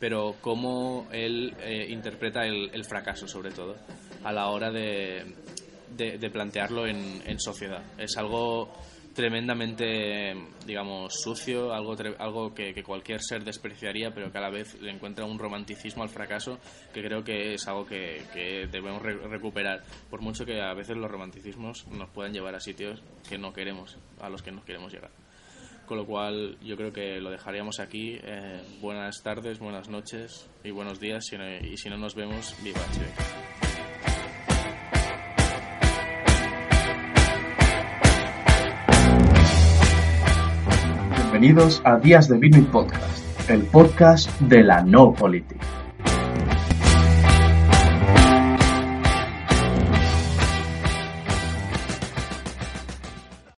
pero cómo él eh, interpreta el fracaso, sobre todo, a la hora de, de, de plantearlo en, en sociedad. Es algo tremendamente, digamos, sucio, algo, algo que, cualquier ser despreciaría, pero que a la vez le encuentra un romanticismo al fracaso que creo que es algo que, debemos re- recuperar, por mucho que a veces los romanticismos nos puedan llevar a sitios que no queremos, a los que no queremos llegar. Con lo cual, yo creo que lo dejaríamos aquí. Eh, buenas tardes, buenas noches y buenos días. No- y si no nos vemos, viva Chile. Bienvenidos a Días de Vino y Podcast, el podcast de la no política.